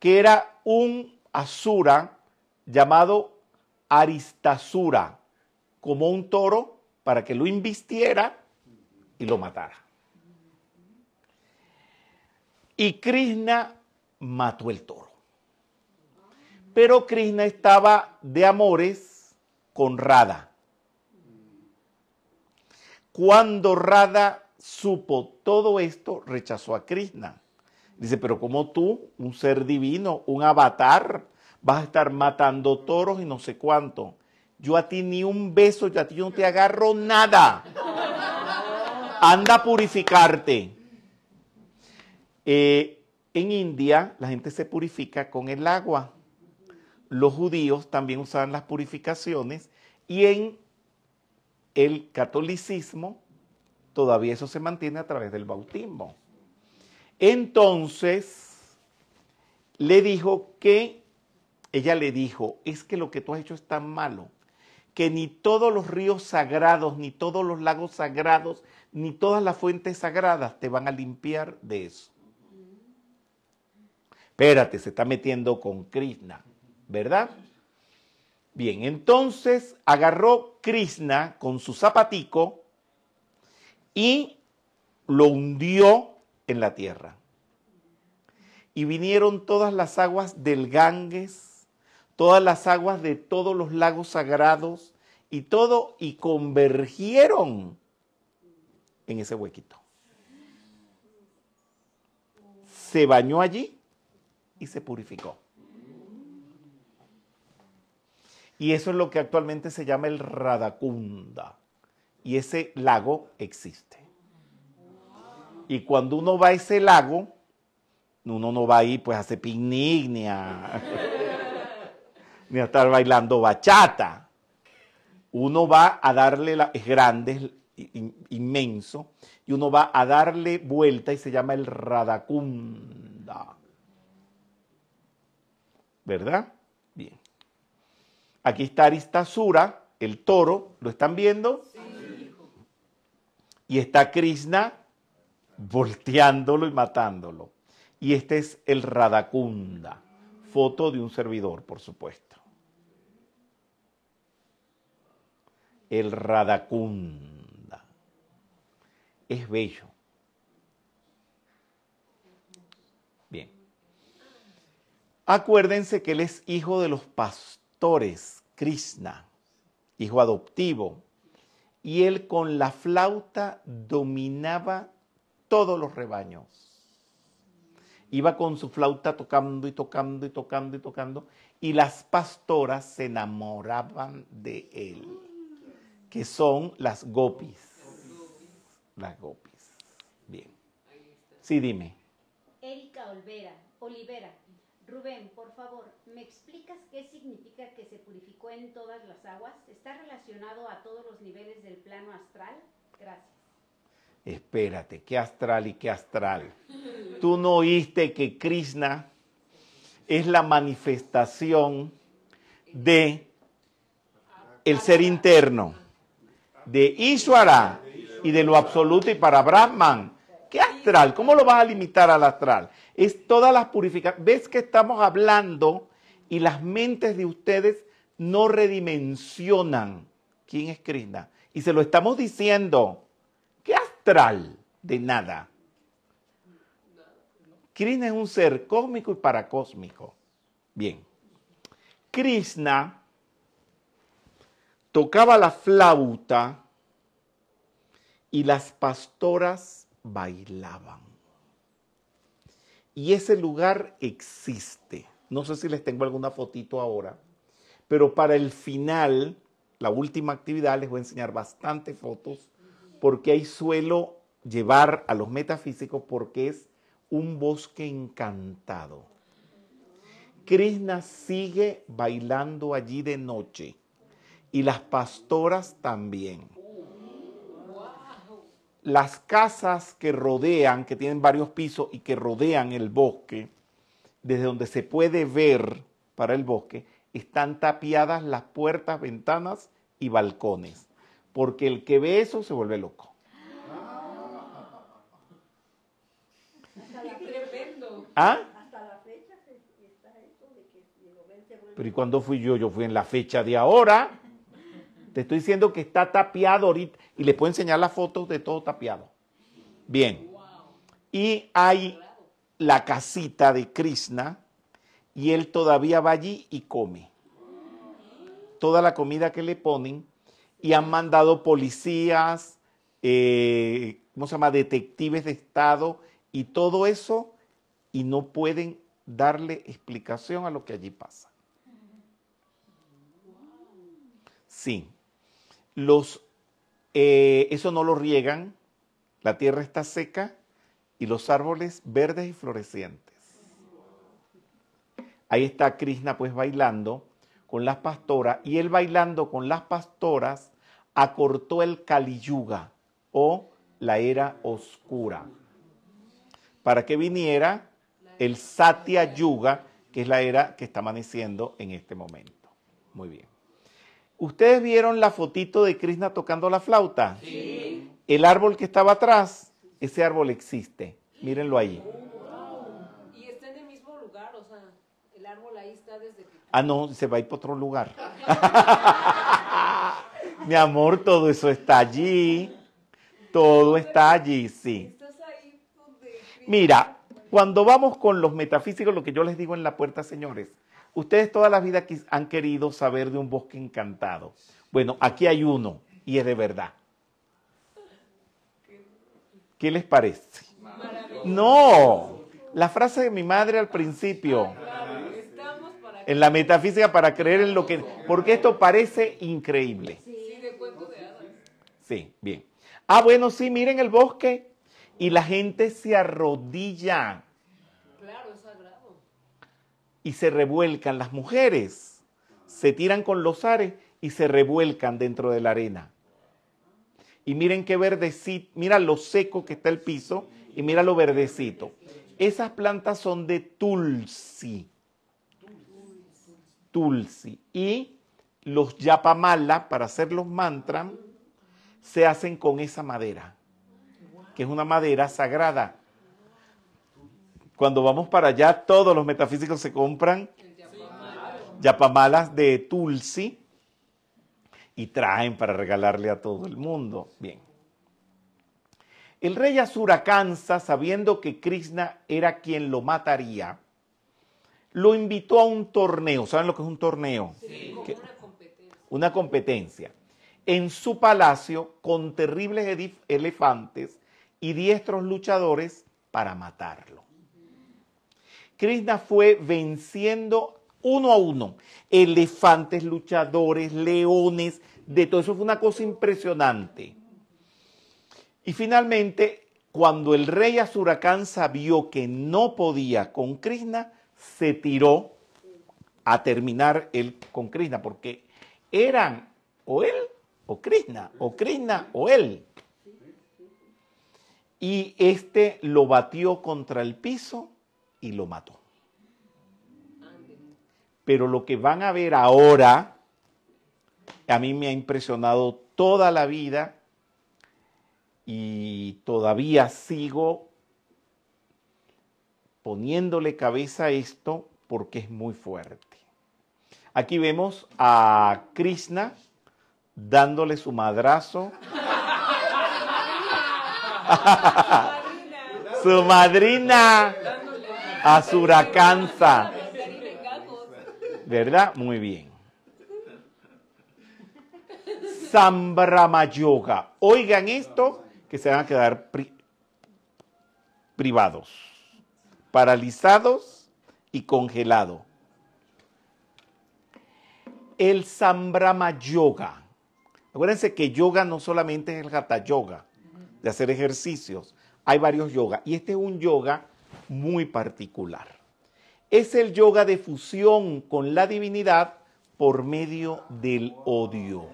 que era un asura llamado Aristasura, como un toro para que lo invistiera y lo matara. Y Krishna mató el toro. Pero Krishna estaba de amores con Radha. Cuando Radha supo todo esto, rechazó a Krishna. Dice, pero como tú, un ser divino, un avatar, vas a estar matando toros y no sé cuánto. Yo a ti ni un beso, yo a ti no te agarro nada. Anda a purificarte. Eh, en India la gente se purifica con el agua. Los judíos también usaban las purificaciones y en el catolicismo todavía eso se mantiene a través del bautismo. Entonces le dijo que, ella le dijo, es que lo que tú has hecho es tan malo, que ni todos los ríos sagrados, ni todos los lagos sagrados, ni todas las fuentes sagradas te van a limpiar de eso. Espérate, se está metiendo con Krishna, ¿verdad? Bien, entonces agarró Krishna con su zapatico y lo hundió en la tierra. Y vinieron todas las aguas del Ganges, todas las aguas de todos los lagos sagrados y todo, y convergieron en ese huequito. Se bañó allí y se purificó. Y eso es lo que actualmente se llama el Radakunda. Y ese lago existe. Y cuando uno va a ese lago, uno no va ahí pues a hacer picnic ni a, [laughs] ni a estar bailando bachata. Uno va a darle, la, es grande, es inmenso, y uno va a darle vuelta y se llama el Radakunda. ¿Verdad? Bien. Aquí está Aristasura, el toro, ¿lo están viendo? Sí. Y está Krishna volteándolo y matándolo. Y este es el Radakunda, foto de un servidor, por supuesto. El Radakunda. Es bello. Acuérdense que él es hijo de los pastores, Krishna, hijo adoptivo, y él con la flauta dominaba todos los rebaños. Iba con su flauta tocando y tocando y tocando y tocando, y las pastoras se enamoraban de él, que son las gopis. Las gopis. Bien. Sí, dime. Erika Olvera, Olivera, Rubén, por favor, ¿me explicas qué significa que se purificó en todas las aguas? ¿Está relacionado a todos los niveles del plano astral? Gracias. Espérate, ¿qué astral y qué astral? ¿Tú no oíste que Krishna es la manifestación de el ser interno, de Ishwara y de lo absoluto y para Brahman? ¿Qué astral? ¿Cómo lo vas a limitar al astral? Es todas las purificaciones. ¿Ves que estamos hablando y las mentes de ustedes no redimensionan quién es Krishna? Y se lo estamos diciendo. ¿Qué astral? De nada. Krishna es un ser cósmico y paracósmico. Bien. Krishna tocaba la flauta y las pastoras bailaban. Y ese lugar existe. No sé si les tengo alguna fotito ahora, pero para el final, la última actividad, les voy a enseñar bastantes fotos, porque ahí suelo llevar a los metafísicos porque es un bosque encantado. Krishna sigue bailando allí de noche y las pastoras también las casas que rodean, que tienen varios pisos y que rodean el bosque, desde donde se puede ver para el bosque, están tapiadas las puertas, ventanas y balcones, porque el que ve eso se vuelve loco. ¿Ah? Hasta la fecha se- está eso de que si lo ven se vuelve Pero ¿y cuándo fui yo? Yo fui en la fecha de ahora. Te estoy diciendo que está tapiado ahorita y les puedo enseñar las fotos de todo tapiado. Bien. Y hay la casita de Krishna y él todavía va allí y come. Toda la comida que le ponen y han mandado policías, eh, ¿cómo se llama? Detectives de Estado y todo eso y no pueden darle explicación a lo que allí pasa. Sí. Los, eh, eso no lo riegan, la tierra está seca y los árboles verdes y florecientes. Ahí está Krishna pues bailando con las pastoras y él bailando con las pastoras acortó el Kali Yuga o la era oscura para que viniera el Satya Yuga, que es la era que está amaneciendo en este momento. Muy bien. ¿Ustedes vieron la fotito de Krishna tocando la flauta? Sí. El árbol que estaba atrás, ese árbol existe. Mírenlo ahí. Y está en el mismo lugar, o sea, el árbol ahí está desde que... Ah, no, se va a ir para otro lugar. [laughs] Mi amor, todo eso está allí. Todo está allí, sí. Estás ahí donde... Mira, cuando vamos con los metafísicos, lo que yo les digo en la puerta, señores, ustedes toda la vida han querido saber de un bosque encantado. Bueno, aquí hay uno y es de verdad. ¿Qué les parece? No, la frase de mi madre al principio, en la metafísica para creer en lo que... Porque esto parece increíble. Sí, bien. Ah, bueno, sí, miren el bosque y la gente se arrodilla. Y se revuelcan las mujeres, se tiran con los ares y se revuelcan dentro de la arena. Y miren qué verdecito, mira lo seco que está el piso y mira lo verdecito. Esas plantas son de tulsi. Tulsi. Y los yapamala, para hacer los mantras, se hacen con esa madera, que es una madera sagrada. Cuando vamos para allá, todos los metafísicos se compran yapamalas de Tulsi y traen para regalarle a todo el mundo. Bien. El rey Asura Kansa, sabiendo que Krishna era quien lo mataría, lo invitó a un torneo. ¿Saben lo que es un torneo? Como Que- una competencia. una competencia en su palacio con terribles elefantes y diestros luchadores para matarlo. Krishna fue venciendo uno a uno, elefantes, luchadores, leones, de todo eso fue una cosa impresionante. Y finalmente, cuando el rey Asurakansa vio que no podía con Krishna, se tiró a terminar él con Krishna, porque eran o él o Krishna, o Krishna o él. Y este lo batió contra el piso y lo mató. Pero lo que van a ver ahora, a mí me ha impresionado toda la vida y todavía sigo poniéndole cabeza a esto porque es muy fuerte. Aquí vemos a Krishna dándole su madrazo. [laughs] [laughs] su madrina a Surakansa. ¿Verdad? Muy bien. Sambrama Yoga. Oigan esto que se van a quedar pri- privados, paralizados y congelados. El Sambrama Yoga. Acuérdense que yoga no solamente es el Hatha Yoga, de hacer ejercicios. Hay varios yoga y este es un yoga muy particular. Es el yoga de fusión con la divinidad por medio del odio.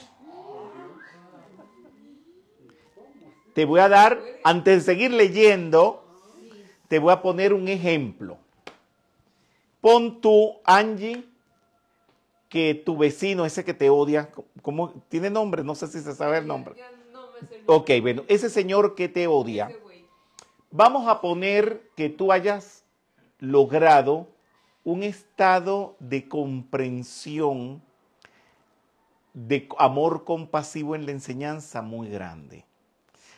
Te voy a dar, antes de seguir leyendo, te voy a poner un ejemplo. Pon tú, Angie, que tu vecino, ese que te odia, ¿cómo? ¿Tiene nombre? No sé si se sabe el nombre. Ya no me sé el Ok, bueno, ese señor que te odia. Vamos a poner que tú hayas logrado un estado de comprensión, de amor compasivo en la enseñanza muy grande.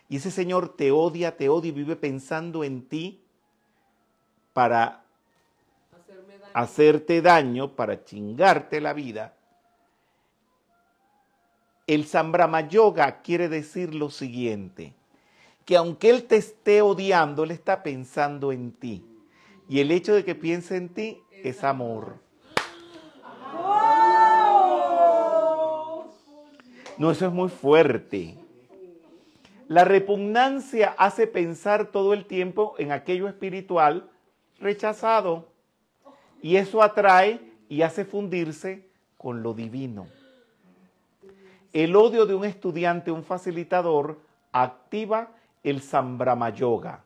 Y ese Señor te odia, te odia y vive pensando en ti para hacerte daño, para chingarte la vida. El Sambrama Yoga quiere decir lo siguiente, que aunque él te esté odiando, él está pensando en ti. Y el hecho de que piense en ti es amor. No, eso es muy fuerte. La repugnancia hace pensar todo el tiempo en aquello espiritual rechazado. Y eso atrae y hace fundirse con lo divino. El odio de un estudiante, un facilitador, activa el Sambrama Yoga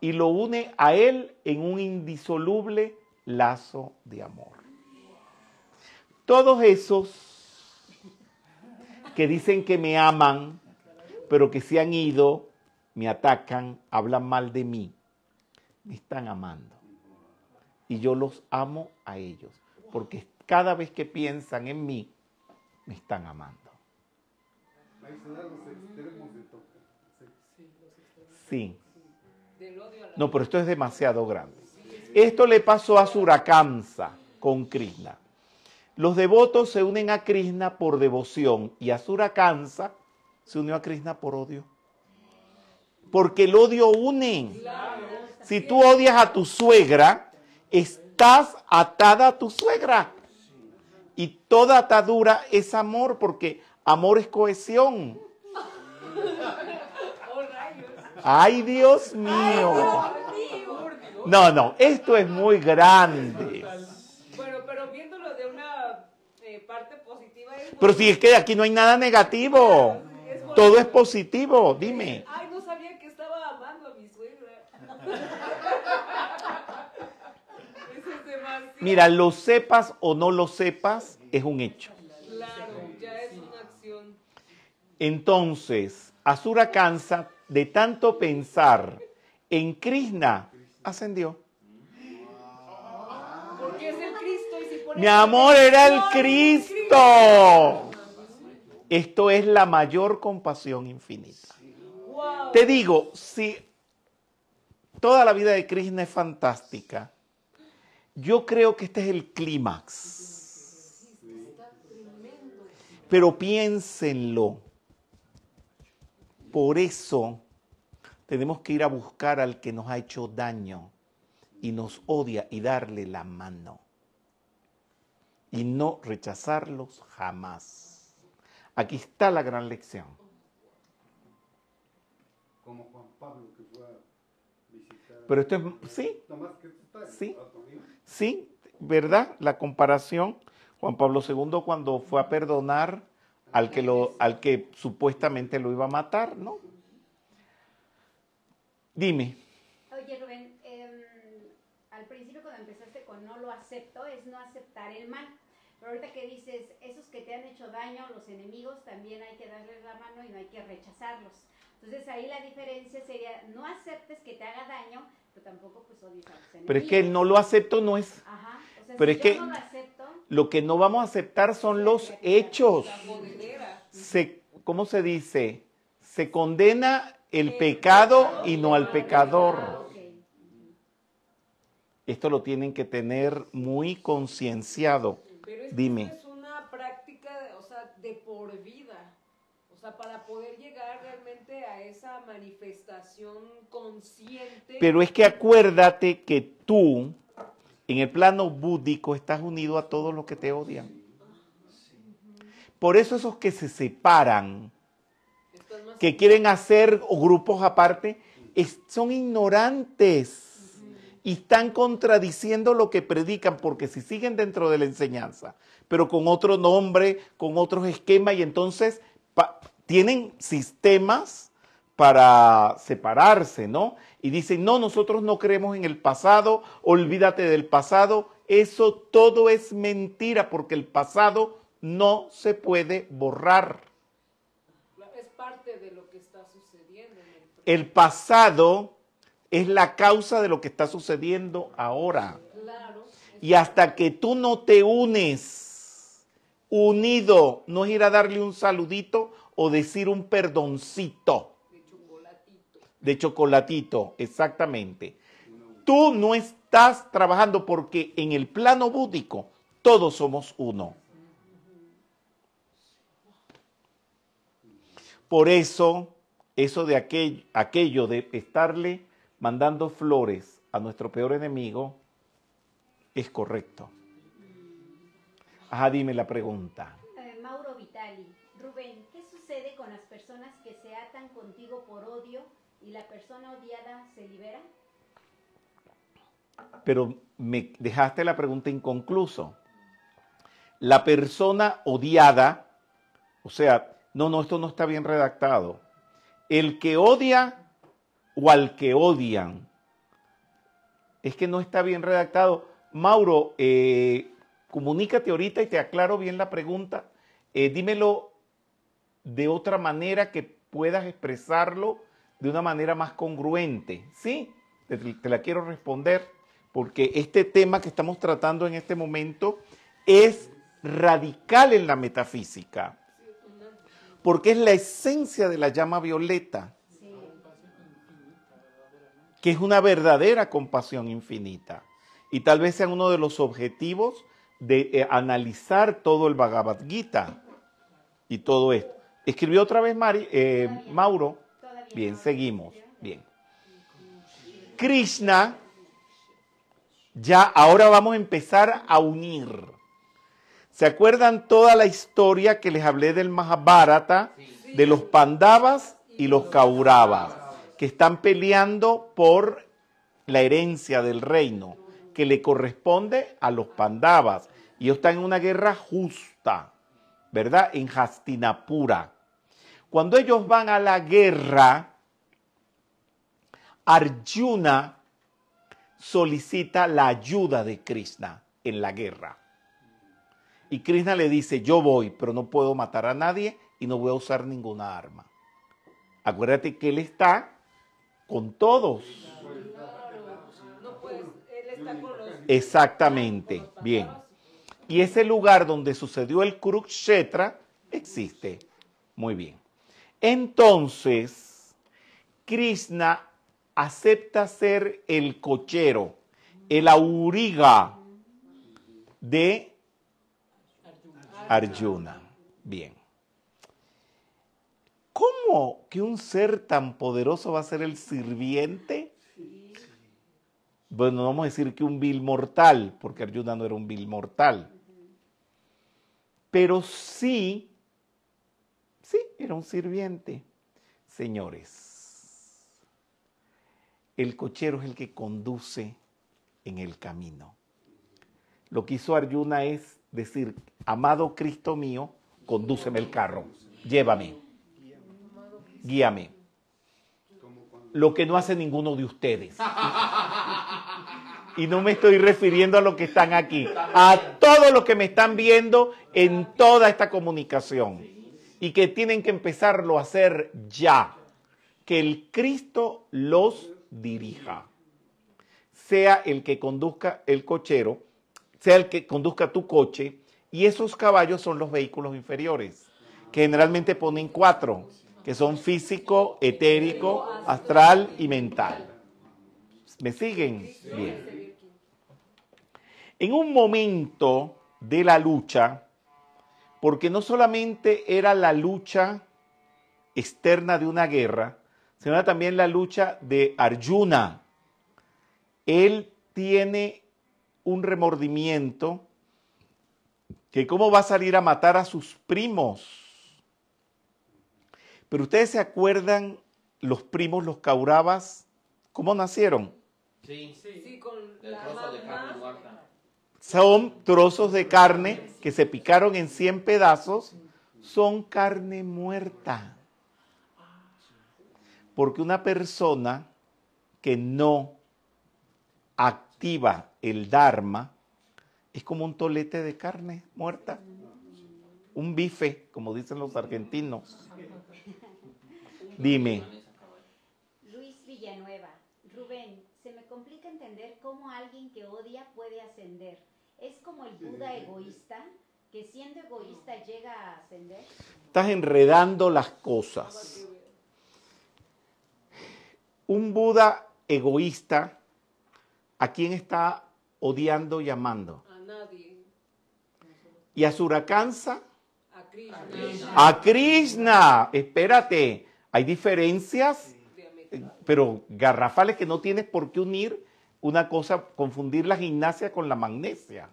y lo une a él en un indisoluble lazo de amor. Todos esos que dicen que me aman, pero que se han ido, me atacan, hablan mal de mí, me están amando. Y yo los amo a ellos, porque cada vez que piensan en mí, me están amando. Ahí se dan los extremos de toque. Sí. Sí. No, pero esto es demasiado grande. Esto le pasó a Surakamsa con Krishna. Los devotos se unen a Krishna por devoción y a Surakamsa se unió a Krishna por odio. Porque el odio une. Si tú odias a tu suegra, estás atada a tu suegra. Y toda atadura es amor, porque amor es cohesión. [laughs] ¡Ay, Dios mío! No, no, esto es muy grande. Bueno, pero viéndolo de una eh, parte positiva Pero si es que aquí no hay nada negativo, todo es positivo, dime. Ay, no sabía que estaba amando a mi suegra. [laughs] Mira, lo sepas o no lo sepas, es un hecho. Claro, ya es una acción. Entonces, Asura Kansa, de tanto pensar en Krishna, ascendió. Porque es el Cristo y si pones Mi amor era el Cristo. Esto es la mayor compasión infinita. Te digo, si toda la vida de Krishna es fantástica, yo creo que este es el clímax. Pero piénsenlo. Por eso tenemos que ir a buscar al que nos ha hecho daño y nos odia y darle la mano. Y no rechazarlos jamás. Aquí está la gran lección. Como Juan Pablo que fue a visitar. Pero esto es, sí, Sí. Sí, ¿verdad? La comparación. Juan Pablo II cuando fue a perdonar al que, lo, al que supuestamente lo iba a matar, ¿no? Dime. Oye, Rubén, em, al principio cuando empezaste con no lo acepto, es no aceptar el mal. Pero ahorita que dices, esos que te han hecho daño, los enemigos, también hay que darles la mano y no hay que rechazarlos. Entonces ahí la diferencia sería, no aceptes que te haga daño, pero tampoco pues odies a los enemigos. Pero es que el no lo acepto no es... Ajá, o sea, pero si es yo que- no lo acepto, Lo que no vamos a aceptar son los hechos. Se, ¿Cómo se dice? Se condena el pecado y no al pecador. ok. Esto lo tienen que tener muy concienciado. Dime. es una práctica, o sea, de por vida. O sea, para poder llegar a esa manifestación consciente. Pero es que acuérdate que tú, en el plano búdico, estás unido a todos los que te odian. Por eso esos que se separan, que quieren hacer grupos aparte, es- son ignorantes y están contradiciendo lo que predican, porque si siguen dentro de la enseñanza, pero con otro nombre, con otros esquemas, y entonces pa- tienen sistemas para separarse, ¿no? Y dicen, no, nosotros no creemos en el pasado, olvídate del pasado, Eso todo es mentira porque el pasado no se puede borrar. Es parte de lo que está sucediendo en el. El pasado es la causa de lo que está sucediendo ahora. Claro. Y hasta que tú no te unes, unido, no es ir a darle un saludito o decir un perdoncito De chocolatito. de chocolatito, exactamente. Tú no estás trabajando porque en el plano búdico todos somos uno. Por eso, eso de aquello, aquello de estarle mandando flores a nuestro peor enemigo es correcto. Ajá, dime la pregunta. Pero me dejaste la pregunta inconcluso. La persona odiada, o sea, no, no, esto no está bien redactado. El que odia o al que odian. Es que no está bien redactado. Mauro, eh, comunícate ahorita y te aclaro bien la pregunta. Eh, dímelo de otra manera que puedas expresarlo de una manera más congruente. ¿Sí? Te, la quiero responder porque este tema que estamos tratando en este momento es radical en la metafísica, porque es la esencia de la llama violeta, que es una verdadera compasión infinita. Y tal vez sea uno de los objetivos de eh, analizar todo el Bhagavad Gita y todo esto. Escribió otra vez Mari, eh, Todavía. Mauro. Todavía Bien, no. seguimos. Bien. Krishna, ya ahora vamos a empezar a unir. ¿Se acuerdan toda la historia que les hablé del Mahabharata, de los Pandavas y los Kauravas, que están peleando por la herencia del reino que le corresponde a los Pandavas? Y ellos están en una guerra justa, ¿verdad? En Hastinapura. Cuando ellos van a la guerra, Arjuna solicita la ayuda de Krishna en la guerra. Y Krishna le dice, yo voy, pero no puedo matar a nadie y no voy a usar ninguna arma. Acuérdate que él está con todos. Exactamente, bien. Y ese lugar donde sucedió el Kurukshetra existe. Muy bien. Entonces, Krishna acepta ser el cochero, el auriga de Arjuna. Bien. ¿Cómo que un ser tan poderoso va a ser el sirviente? Bueno, no vamos a decir que un vil mortal, porque Arjuna no era un vil mortal. Pero sí, sí, era un sirviente. Señores, el cochero es el que conduce en el camino. Lo que hizo Arjuna es decir, amado Cristo mío, condúceme el carro, llévame, guíame. Lo que no hace ninguno de ustedes. Y no me estoy refiriendo a los que están aquí, a todos los que me están viendo en toda esta comunicación y que tienen que empezarlo a hacer ya. Que el Cristo los dirija. Sea el que conduzca el cochero, sea el que conduzca tu coche, y esos caballos son los vehículos inferiores, que generalmente ponen cuatro, que son físico, etérico, astral y mental. ¿Me siguen? Bien. En un momento de la lucha, porque no solamente era la lucha externa de una guerra, sino también la lucha de Arjuna. Él tiene un remordimiento que cómo va a salir a matar a sus primos. Pero ustedes se acuerdan los primos, los Kauravas, cómo nacieron. Sí, Sí, con el la trozo de carne mamá. Son trozos de carne que se picaron en 100 pedazos, son carne muerta. Porque una persona que no activa el Dharma Es como un tolete de carne muerta. Un bife, como dicen los argentinos. Dime. Luis Villanueva. Rubén, se me complica entender cómo alguien que odia puede ascender. ¿Es como el Buda egoísta, que siendo egoísta llega a ascender? Estás enredando las cosas. Un Buda egoísta, ¿a quién está odiando y amando? A nadie. Y a Surakansa, A Krishna. a Krishna. Espérate, hay diferencias, eh, pero garrafales que no tienes por qué unir una cosa, confundir la gimnasia con la magnesia.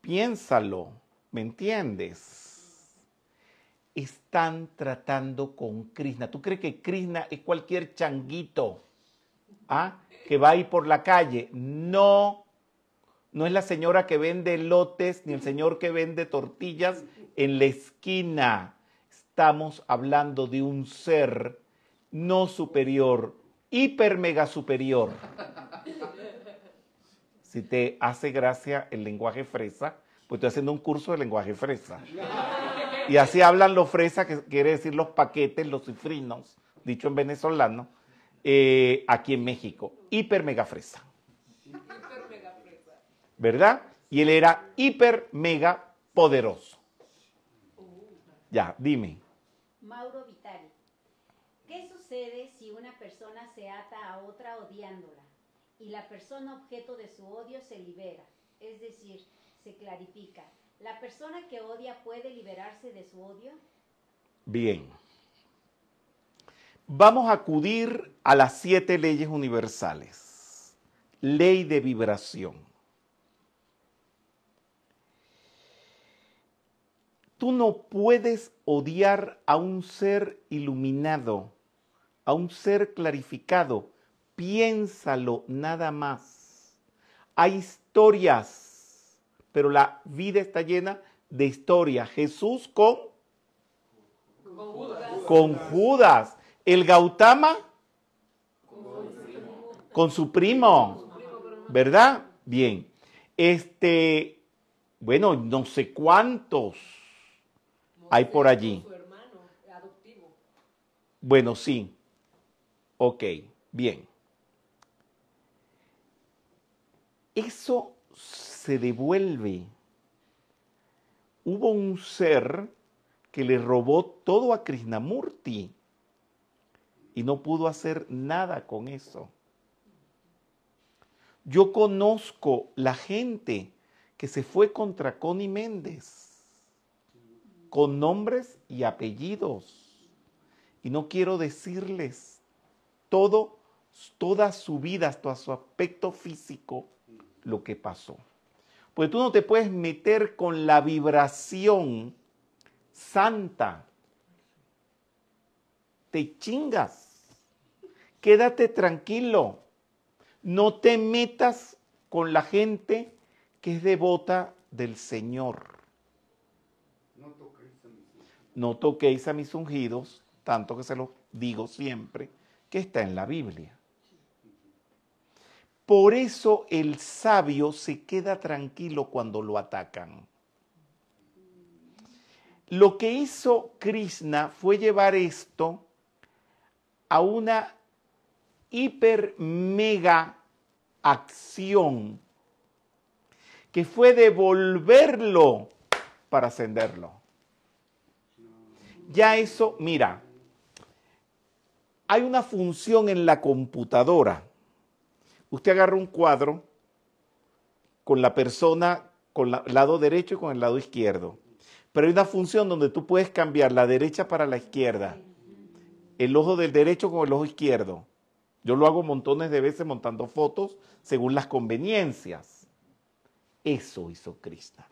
Piénsalo, ¿me entiendes? Están tratando con Krishna. ¿Tú crees que Krishna es cualquier changuito ¿ah? que va ahí por la calle? No, no es la señora que vende lotes ni el señor que vende tortillas en la esquina. Estamos hablando de un ser no superior, hiper mega superior. Si te hace gracia el lenguaje fresa, pues estoy haciendo un curso de lenguaje fresa. Y así hablan los fresas, que quiere decir los paquetes, los cifrinos, dicho en venezolano, eh, aquí en México. Hiper mega fresa. ¿verdad? Y él era hiper mega poderoso. Ya, dime. Mauro Vitali. ¿Qué sucede si una persona se ata a otra odiándola y la persona objeto de su odio se libera? Es decir, se clarifica. ¿La persona que odia puede liberarse de su odio? Bien. Vamos a acudir a las siete leyes universales. Ley de vibración. Tú no puedes odiar a un ser iluminado, a un ser clarificado. Piénsalo nada más. Hay historias, pero la vida está llena de historias. Jesús con Con Judas. con Judas. El Gautama con su primo, ¿verdad? Bien. Este, bueno, no sé cuántos hay por allí. Su. Bueno, sí. Ok, bien. Eso se devuelve. Hubo un ser que le robó todo a Krishnamurti y no pudo hacer nada con eso. Yo conozco la gente que se fue contra Connie Méndez con nombres y apellidos. Y no quiero decirles todo, toda su vida, hasta su aspecto físico, lo que pasó. Porque tú no te puedes meter con la vibración santa. Te chingas. Quédate tranquilo. No te metas con la gente que es devota del Señor. No toquéis a mis hijos. No toquéis a mis ungidos, tanto que se lo digo siempre, que está en la Biblia. Por eso el sabio se queda tranquilo cuando lo atacan. Lo que hizo Krishna fue llevar esto a una hiper mega acción que fue devolverlo para ascenderlo. Ya eso, mira, hay una función en la computadora. Usted agarra un cuadro con la persona con el lado derecho y con el lado izquierdo. Pero hay una función donde tú puedes cambiar la derecha para la izquierda, el ojo del derecho con el ojo izquierdo. Yo lo hago montones de veces montando fotos según las conveniencias. Eso hizo Krishna.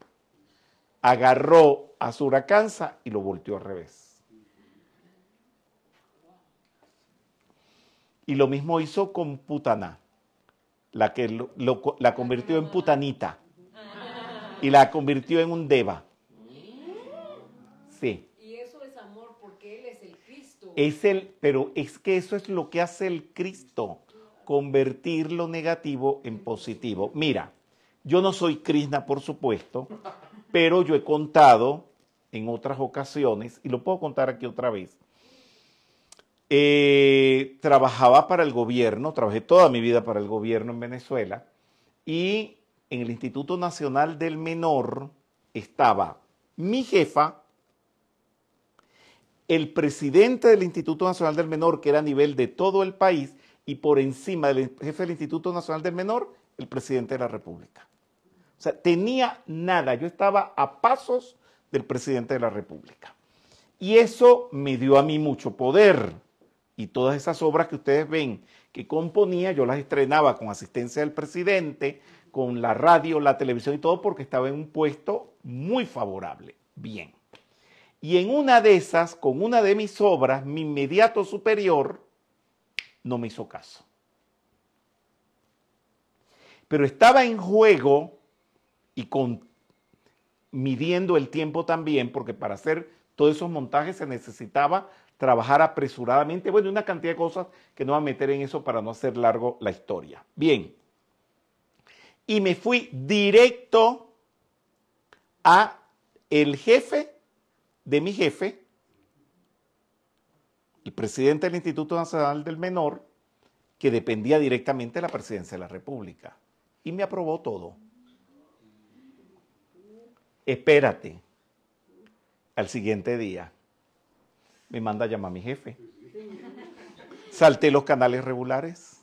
Agarró a Surakansa y lo volteó al revés. Y lo mismo hizo con Putana, la que lo- lo- la convirtió en putanita y la convirtió en un deva. Sí. Y eso es amor porque Él es el Cristo. Es el, pero es que eso es lo que hace el Cristo, convertir lo negativo en positivo. Mira, Yo no soy Krishna, por supuesto, pero yo he contado en otras ocasiones, y lo puedo contar aquí otra vez. Eh, trabajaba para el gobierno, trabajé toda mi vida para el gobierno en Venezuela, y en el Instituto Nacional del Menor estaba mi jefa, el presidente del Instituto Nacional del Menor, que era a nivel de todo el país, y por encima del jefe del Instituto Nacional del Menor, el presidente de la República. O sea, tenía nada, yo estaba a pasos del presidente de la República. Y eso me dio a mí mucho poder. Y todas esas obras que ustedes ven que componía, yo las estrenaba con asistencia del presidente, con la radio, la televisión y todo, porque estaba en un puesto muy favorable. Bien. Y en una de esas, con una de mis obras, mi inmediato superior no me hizo caso. Pero estaba en juego y con, midiendo el tiempo también, porque para hacer todos esos montajes se necesitaba trabajar apresuradamente, bueno, una cantidad de cosas que no voy a meter en eso para no hacer largo la historia. Bien, y me fui directo a el jefe de mi jefe, el presidente del Instituto Nacional del Menor, que dependía directamente de la presidencia de la República. Y me aprobó todo. Espérate. Al siguiente día me manda a llamar a mi jefe. Salté los canales regulares.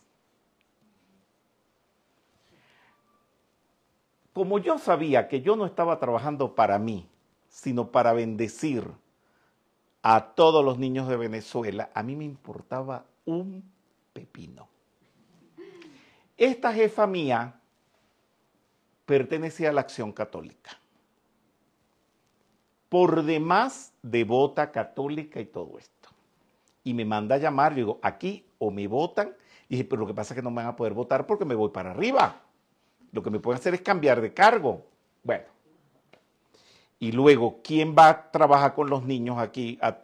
Como yo sabía que yo no estaba trabajando para mí, sino para bendecir a todos los niños de Venezuela, a mí me importaba un pepino. Esta jefa mía pertenecía a la acción católica. Por demás, devota católica y todo esto. Y me manda a llamar, digo, aquí o me votan. Y dije, pero lo que pasa es que no me van a poder votar porque me voy para arriba. Lo que me pueden hacer es cambiar de cargo. Bueno. Y luego, ¿quién va a trabajar con los niños aquí? A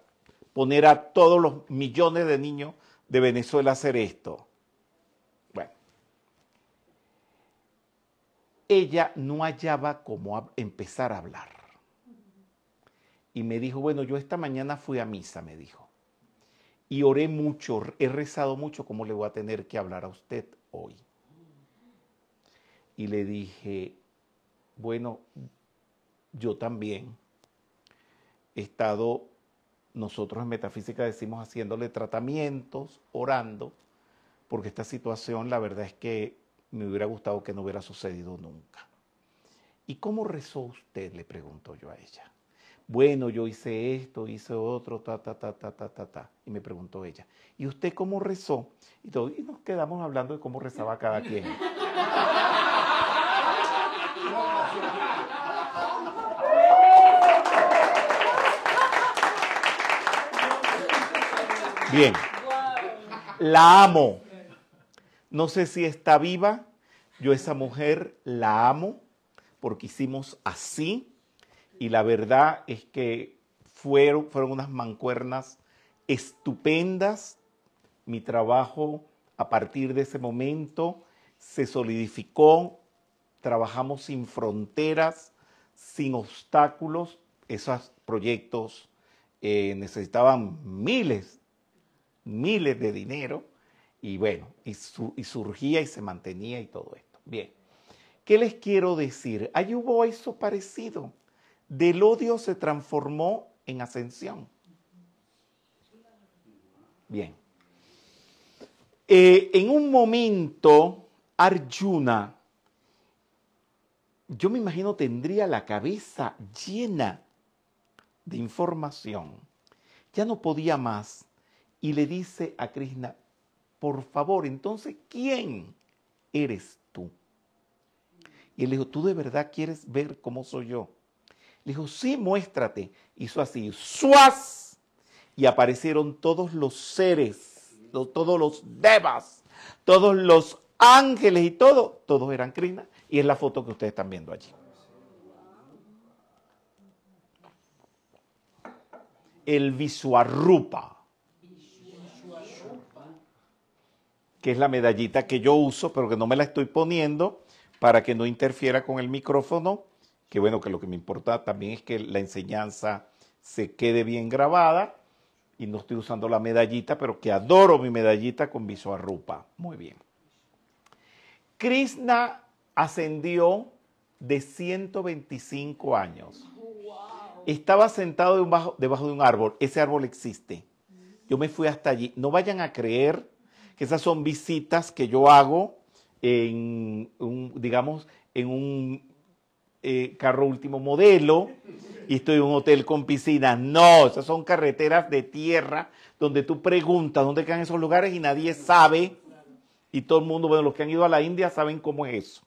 poner a todos los millones de niños de Venezuela a hacer esto. Bueno. Ella no hallaba cómo empezar a hablar. Y me dijo, bueno, yo esta mañana fui a misa, me dijo. Y oré mucho, he rezado mucho, ¿cómo le voy a tener que hablar a usted hoy? Y le dije, bueno, yo también he estado, nosotros en Metafísica decimos haciéndole tratamientos, orando, porque esta situación la verdad es que me hubiera gustado que no hubiera sucedido nunca. ¿Y cómo rezó usted? Le pregunto yo a ella. Bueno, yo hice esto, hice otro, ta, ta, ta, ta, ta, ta, ta. Y me preguntó ella, ¿y usted cómo rezó? Y, todo, y nos quedamos hablando de cómo rezaba cada quien. Bien, la amo. No sé si está viva, yo esa mujer la amo porque hicimos así y la verdad es que fueron, fueron unas mancuernas estupendas. Mi trabajo a partir de ese momento se solidificó, trabajamos sin fronteras, sin obstáculos. Esos proyectos eh, necesitaban miles, miles de dinero y bueno, y, surgía y se mantenía y todo esto. Bien, ¿qué les quiero decir? Ahí hubo eso parecido. Del odio se transformó en ascensión. Bien. Eh, en un momento, Arjuna, yo me imagino tendría la cabeza llena de información. Ya no podía más. Y le dice a Krishna, por favor, entonces, ¿quién eres tú? Y él dijo, ¿tú de verdad quieres ver cómo soy yo? Dijo, sí, muéstrate. Hizo así, suaz. Y aparecieron todos los seres, todos los devas, todos los ángeles y todo, todos eran Krishna. Y es la foto que ustedes están viendo allí. El Visuarrupa, que es la medallita que yo uso, pero que no me la estoy poniendo para que no interfiera con el micrófono, que bueno, que lo que me importa también es que la enseñanza se quede bien grabada y no estoy usando la medallita, pero que adoro mi medallita con Rupa. Muy bien. Krishna ascendió de 125 años. Estaba sentado debajo, de un árbol. Ese árbol existe. Yo me fui hasta allí. No vayan a creer que esas son visitas que yo hago en digamos, en un eh, carro último modelo y estoy en un hotel con piscina. No, esas son carreteras de tierra donde tú preguntas dónde quedan esos lugares y nadie sabe. Y todo el mundo, bueno, los que han ido a la India saben cómo es eso.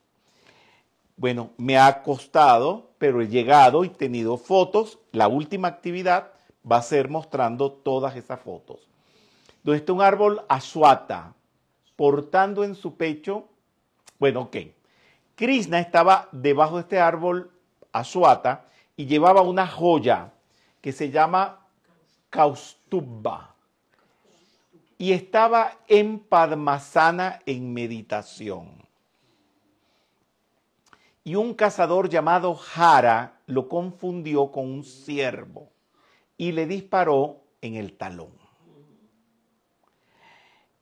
Bueno, me ha costado, pero he llegado y tenido fotos. La última actividad va a ser mostrando todas esas fotos. Donde está un árbol asuata, portando en su pecho, bueno, ok. Krishna estaba debajo de este árbol asuata y llevaba una joya que se llama Kaustubha. Y estaba en Padmasana en meditación y un cazador llamado Jara lo confundió con un ciervo y le disparó en el talón.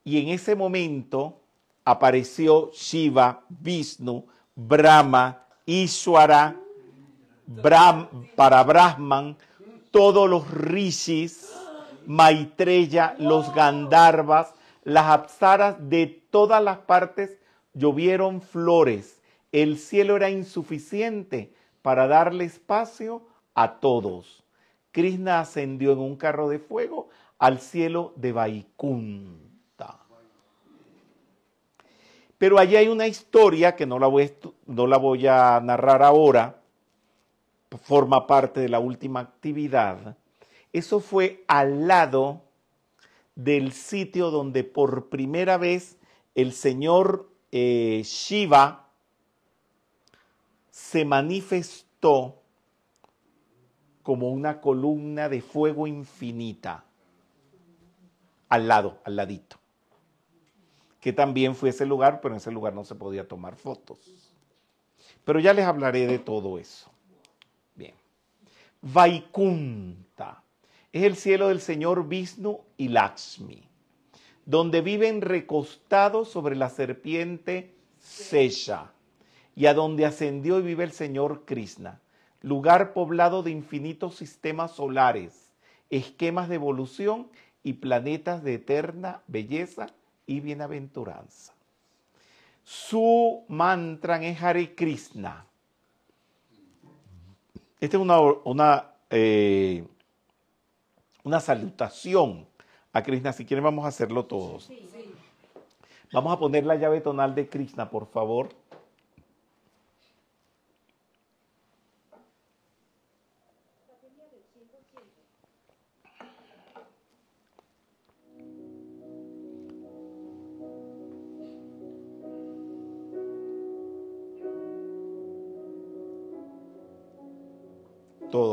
Y en ese momento apareció Shiva, Vishnu, Brahma, Ishwara, para Brahman, todos los rishis, Maitreya, los Gandharvas, las apsaras de todas las partes llovieron flores el cielo era insuficiente para darle espacio a todos. Krishna ascendió en un carro de fuego al cielo de Vaikunta. Pero allí hay una historia que no la voy, a narrar ahora, forma parte de la última actividad. Eso fue al lado del sitio donde por primera vez el señor eh, Shiva se manifestó como una columna de fuego infinita al lado, al ladito. Que también fue ese lugar, pero en ese lugar no se podía tomar fotos. Pero ya les hablaré de todo eso. Bien. Vaikunta es el cielo del Señor Vishnu y Lakshmi, donde viven recostados sobre la serpiente Sesha y a donde ascendió y vive el Señor Krishna, lugar poblado de infinitos sistemas solares, esquemas de evolución y planetas de eterna belleza y bienaventuranza. Su mantra es Hare Krishna. Esta es una, una, eh, una salutación a Krishna. Si quieren, vamos a hacerlo todos. Vamos a poner la llave tonal de Krishna, por favor.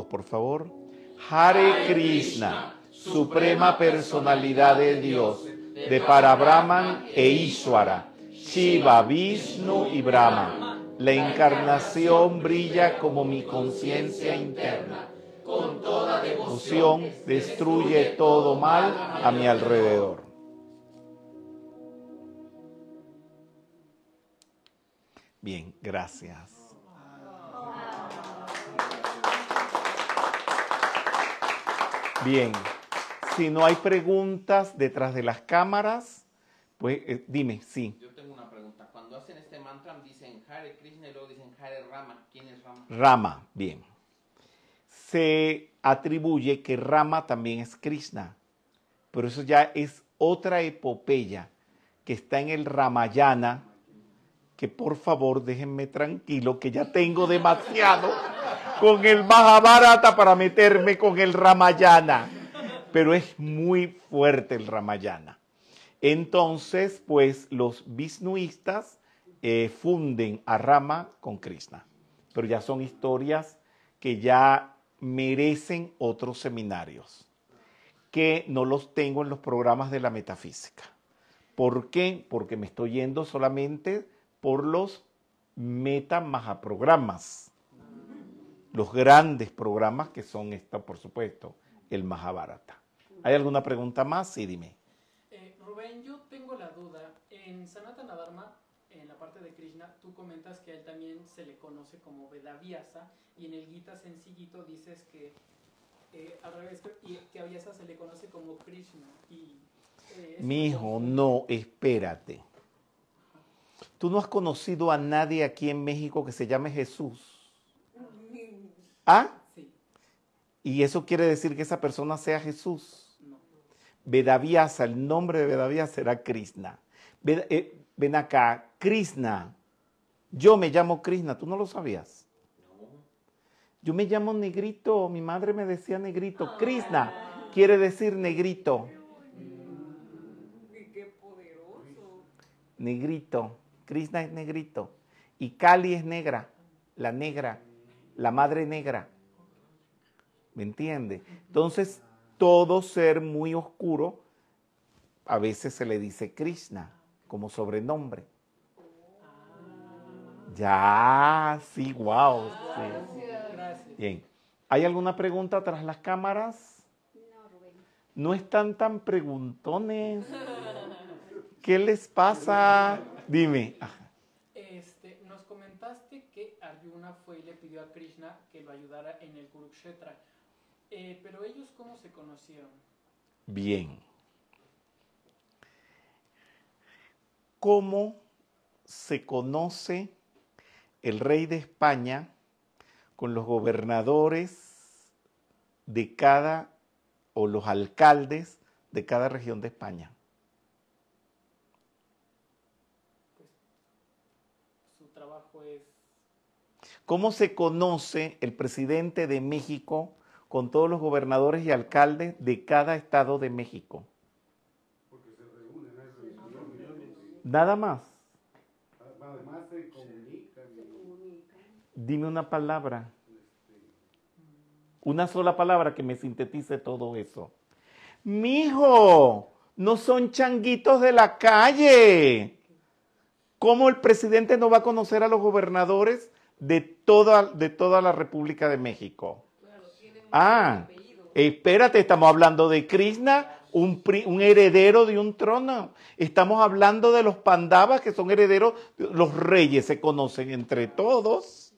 Por favor. Hare Krishna, suprema personalidad de Dios, de Parabrahman e Ishwara, Shiva, Vishnu y Brahma. La encarnación brilla como mi conciencia interna. Con toda devoción destruye todo mal a mi alrededor. Bien, gracias. Bien, si no hay preguntas detrás de las cámaras, pues eh, dime, sí. Yo tengo una pregunta. Cuando hacen este mantra dicen Hare Krishna y luego dicen Hare Rama. ¿Quién es Rama? Rama, bien. Se atribuye que Rama también es Krishna, pero eso ya es otra epopeya que está en el Ramayana, que por favor déjenme tranquilo, que ya tengo demasiado [laughs] con el Mahabharata para meterme con el Ramayana. Pero es muy fuerte el Ramayana. Entonces, pues los Vishnuistas eh, funden a Rama con Krishna. Pero ya son historias que ya merecen otros seminarios, que no los tengo en los programas de la metafísica. ¿Por qué? Porque me estoy yendo solamente por los Meta Mahaprogramas. Los grandes programas que son esta, por supuesto, el Mahabharata. ¿Hay alguna pregunta más? Sí, dime. Eh, Rubén, yo tengo la duda. En Sanatana Dharma, en la parte de Krishna, tú comentas que a él también se le conoce como Vedavyasa y en el Gita sencillito dices que eh, al revés, y que a Vyasa se le conoce como Krishna. Y, eh, ¿eso Mi hijo, no, espérate. Tú no has conocido a nadie aquí en México que se llame Jesús. ¿Ah? Sí, Y eso quiere decir que esa persona sea Jesús. no. Vedavyasa, el nombre de Vedavyasa será Krishna. Eh, ven acá, Krishna. Yo me llamo Krishna, ¿tú no lo sabías? Yo me llamo Negrito, mi madre me decía Negrito. Krishna quiere decir negrito. Y qué poderoso. Negrito. Krishna es negrito. Y Kali es negra, la negra, la madre negra. ¿Me entiende? Entonces, todo ser muy oscuro, a veces se le dice Krishna como sobrenombre. Ya, sí, wow. sí. Bien. ¿Hay alguna pregunta tras las cámaras? No están tan preguntones. ¿Qué les pasa? Dime. Ajá. Este, nos comentaste que Fue y le pidió a Krishna que lo ayudara en el Kurukshetra. Eh, pero ellos, ¿cómo se conocieron? Bien. ¿Cómo se conoce el rey de España con los gobernadores de cada, o los alcaldes de cada región de España? Su trabajo es... ¿Cómo se conoce el presidente de México con todos los gobernadores y alcaldes de cada estado de México? Porque se reúnen. Nada más. Además se comunican. Dime una palabra. Una sola palabra que me sintetice todo eso. Mijo, no son changuitos de la calle. ¿Cómo el presidente no va a conocer a los gobernadores de toda, de toda la República de México? Ah, espérate, estamos hablando de Krishna, un, un heredero de un trono. Estamos hablando de los pandavas que son herederos, los reyes se conocen entre todos.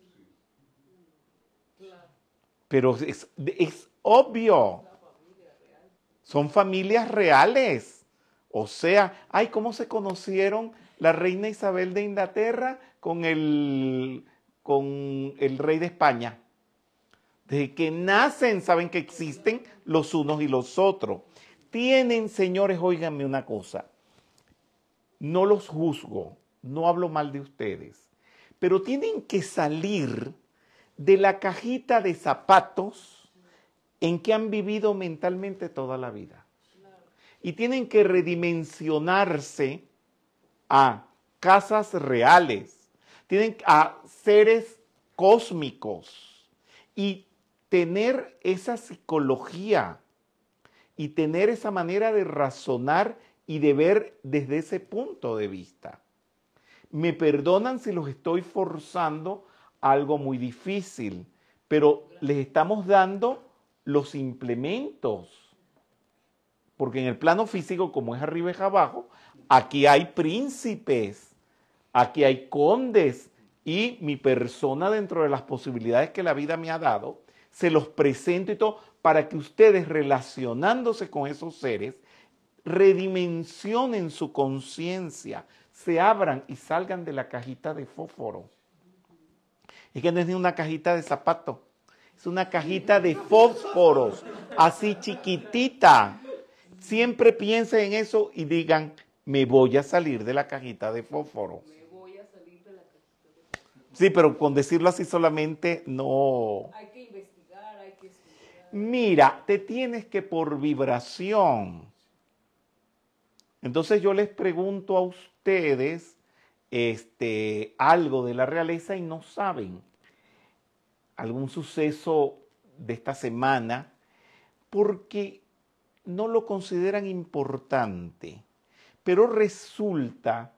Pero es, es obvio. Son familias reales. O sea, ay, ¿cómo se conocieron la reina Isabel de Inglaterra con el, con el rey de España? Desde que nacen saben que existen los unos y los otros. Tienen, señores, óiganme una cosa. No los juzgo, no hablo mal de ustedes, pero tienen que salir de la cajita de zapatos en que han vivido mentalmente toda la vida. Y tienen que redimensionarse a casas reales, tienen a seres cósmicos y tener esa psicología y tener esa manera de razonar y de ver desde ese punto de vista. Me perdonan si los estoy forzando algo muy difícil, pero les estamos dando los implementos. Porque en el plano físico, como es arriba y abajo, aquí hay príncipes, aquí hay condes y mi persona dentro de las posibilidades que la vida me ha dado, se los presento y todo para que ustedes relacionándose con esos seres redimensionen su conciencia, se abran y salgan de la cajita de fósforo. Es que no es ni una cajita de zapato, es una cajita de fósforos, así chiquitita. Siempre piensen en eso y digan, me voy a salir de la cajita de fósforo. Me voy a salir de la cajita. Sí, pero con decirlo así solamente no. Hay que investigar, hay que estudiar. Mira, te tienes que por vibración. Entonces yo les pregunto a ustedes este, algo de la realeza y no saben algún suceso de esta semana porque no lo consideran importante. Pero resulta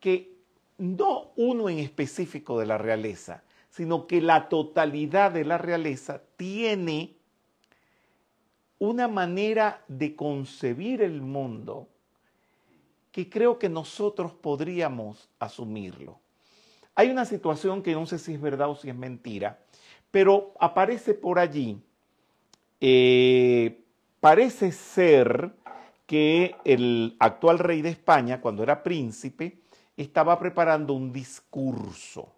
que no uno en específico de la realeza, sino que la totalidad de la realeza tiene una manera de concebir el mundo que creo que nosotros podríamos asumirlo. Hay una situación que no sé si es verdad o si es mentira, pero aparece por allí. Eh, parece ser que el actual rey de España, cuando era príncipe, estaba preparando un discurso.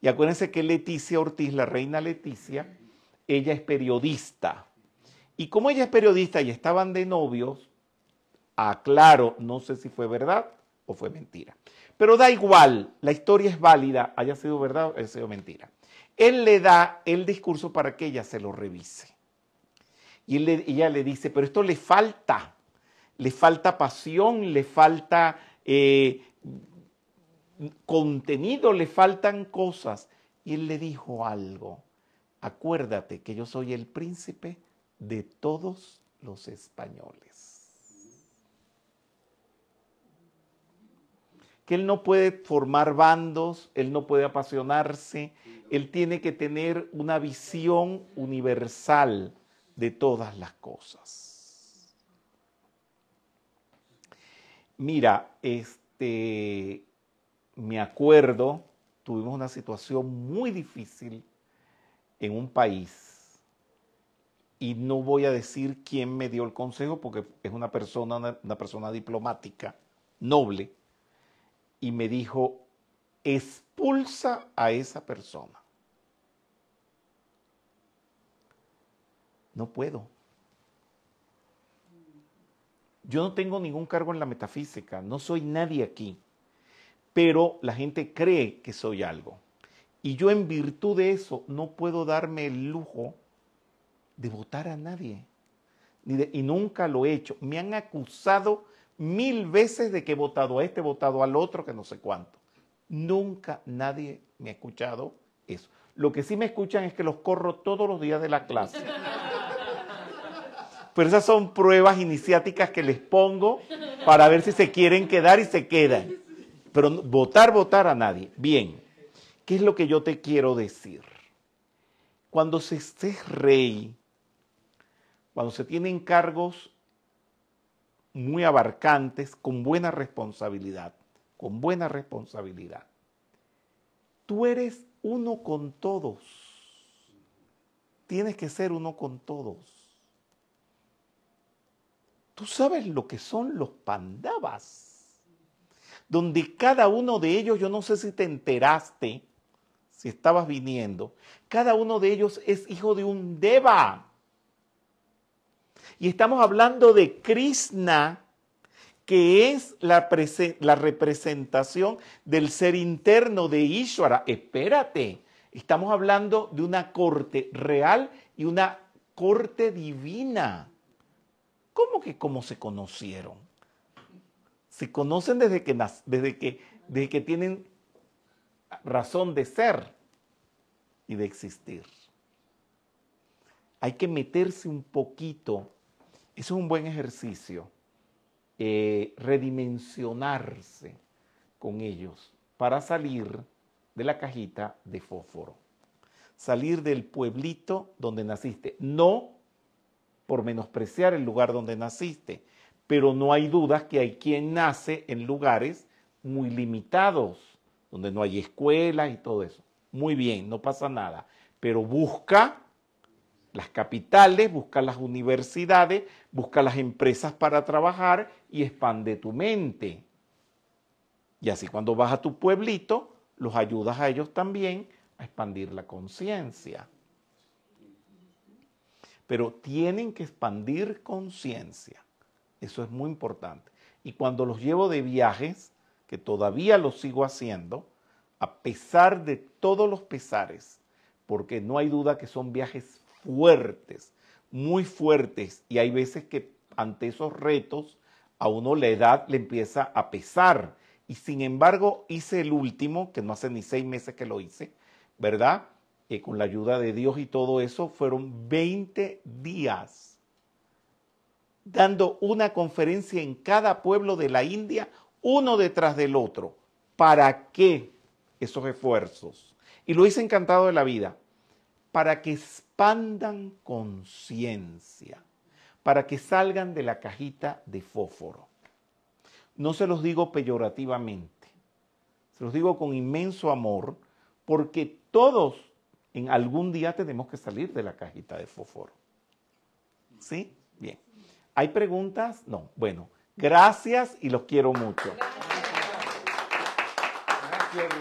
Y acuérdense que Leticia Ortiz, la reina Leticia, ella es periodista. Y como ella es periodista y estaban de novios, aclaro, no sé si fue verdad o fue mentira. Pero da igual, la historia es válida, haya sido verdad o haya sido mentira. Él le da el discurso para que ella se lo revise. Y ella le dice, pero esto le falta, le falta pasión, le falta eh, contenido, le faltan cosas. Y él le dijo algo, acuérdate que yo soy el príncipe de todos los españoles. Que él no puede formar bandos, él no puede apasionarse, él tiene que tener una visión universal de todas las cosas. Mira, este, me acuerdo, tuvimos una situación muy difícil en un país y no voy a decir quién me dio el consejo porque es una persona, una, persona diplomática, noble, y me dijo, expulsa a esa persona. No puedo. Yo no tengo ningún cargo en la metafísica, no soy nadie aquí, pero la gente cree que soy algo. Y yo en virtud de eso no puedo darme el lujo de votar a nadie. y nunca lo he hecho. Me han acusado mil veces de que he votado a este, he votado al otro, que no sé cuánto. Nunca nadie me ha escuchado eso. Lo que sí me escuchan es que los corro todos los días de la clase. Pero esas son pruebas iniciáticas que les pongo para ver si se quieren quedar y se quedan. Pero votar, votar a nadie. Bien, ¿qué es lo que yo te quiero decir? Cuando se esté rey, cuando se tienen cargos muy abarcantes, con buena responsabilidad, con buena responsabilidad. Tú eres uno con todos. Tienes que ser uno con todos. Tú sabes lo que son los pandavas, donde cada uno de ellos, yo no sé si te enteraste, si estabas viniendo, cada uno de ellos es hijo de un deva. Y estamos hablando de Krishna, que es la, la, representación del ser interno de Ishvara. Espérate, estamos hablando de una corte real y una corte divina. ¿Cómo que cómo se conocieron? Se conocen desde que, desde que, desde que tienen razón de ser y de existir. Hay que meterse un poquito eso es un buen ejercicio, eh, redimensionarse con ellos para salir de la cajita de fósforo, salir del pueblito donde naciste, no por menospreciar el lugar donde naciste, pero no hay dudas que hay quien nace en lugares muy limitados, donde no hay escuelas y todo eso. Muy bien, no pasa nada, pero busca las capitales, busca las universidades, busca las empresas para trabajar y expande tu mente. Y así cuando vas a tu pueblito, los ayudas a ellos también a expandir la conciencia. Pero tienen que expandir conciencia. Eso es muy importante. Y cuando los llevo de viajes, que todavía los sigo haciendo, a pesar de todos los pesares, porque no hay duda que son viajes fuertes, muy fuertes, y hay veces que ante esos retos a uno la edad le empieza a pesar. Y sin embargo hice el último, que no hace ni seis meses que lo hice, ¿verdad? Con la ayuda de Dios y todo eso, fueron 20 días dando una conferencia en cada pueblo de la India, uno detrás del otro. ¿Para qué esos esfuerzos? Y lo hice encantado de la vida. Para que expandan conciencia, para que salgan de la cajita de fósforo. No se los digo peyorativamente, se los digo con inmenso amor, porque todos en algún día tenemos que salir de la cajita de fósforo. ¿Sí? Bien. ¿Hay preguntas? No. Bueno, gracias y los quiero mucho. Gracias.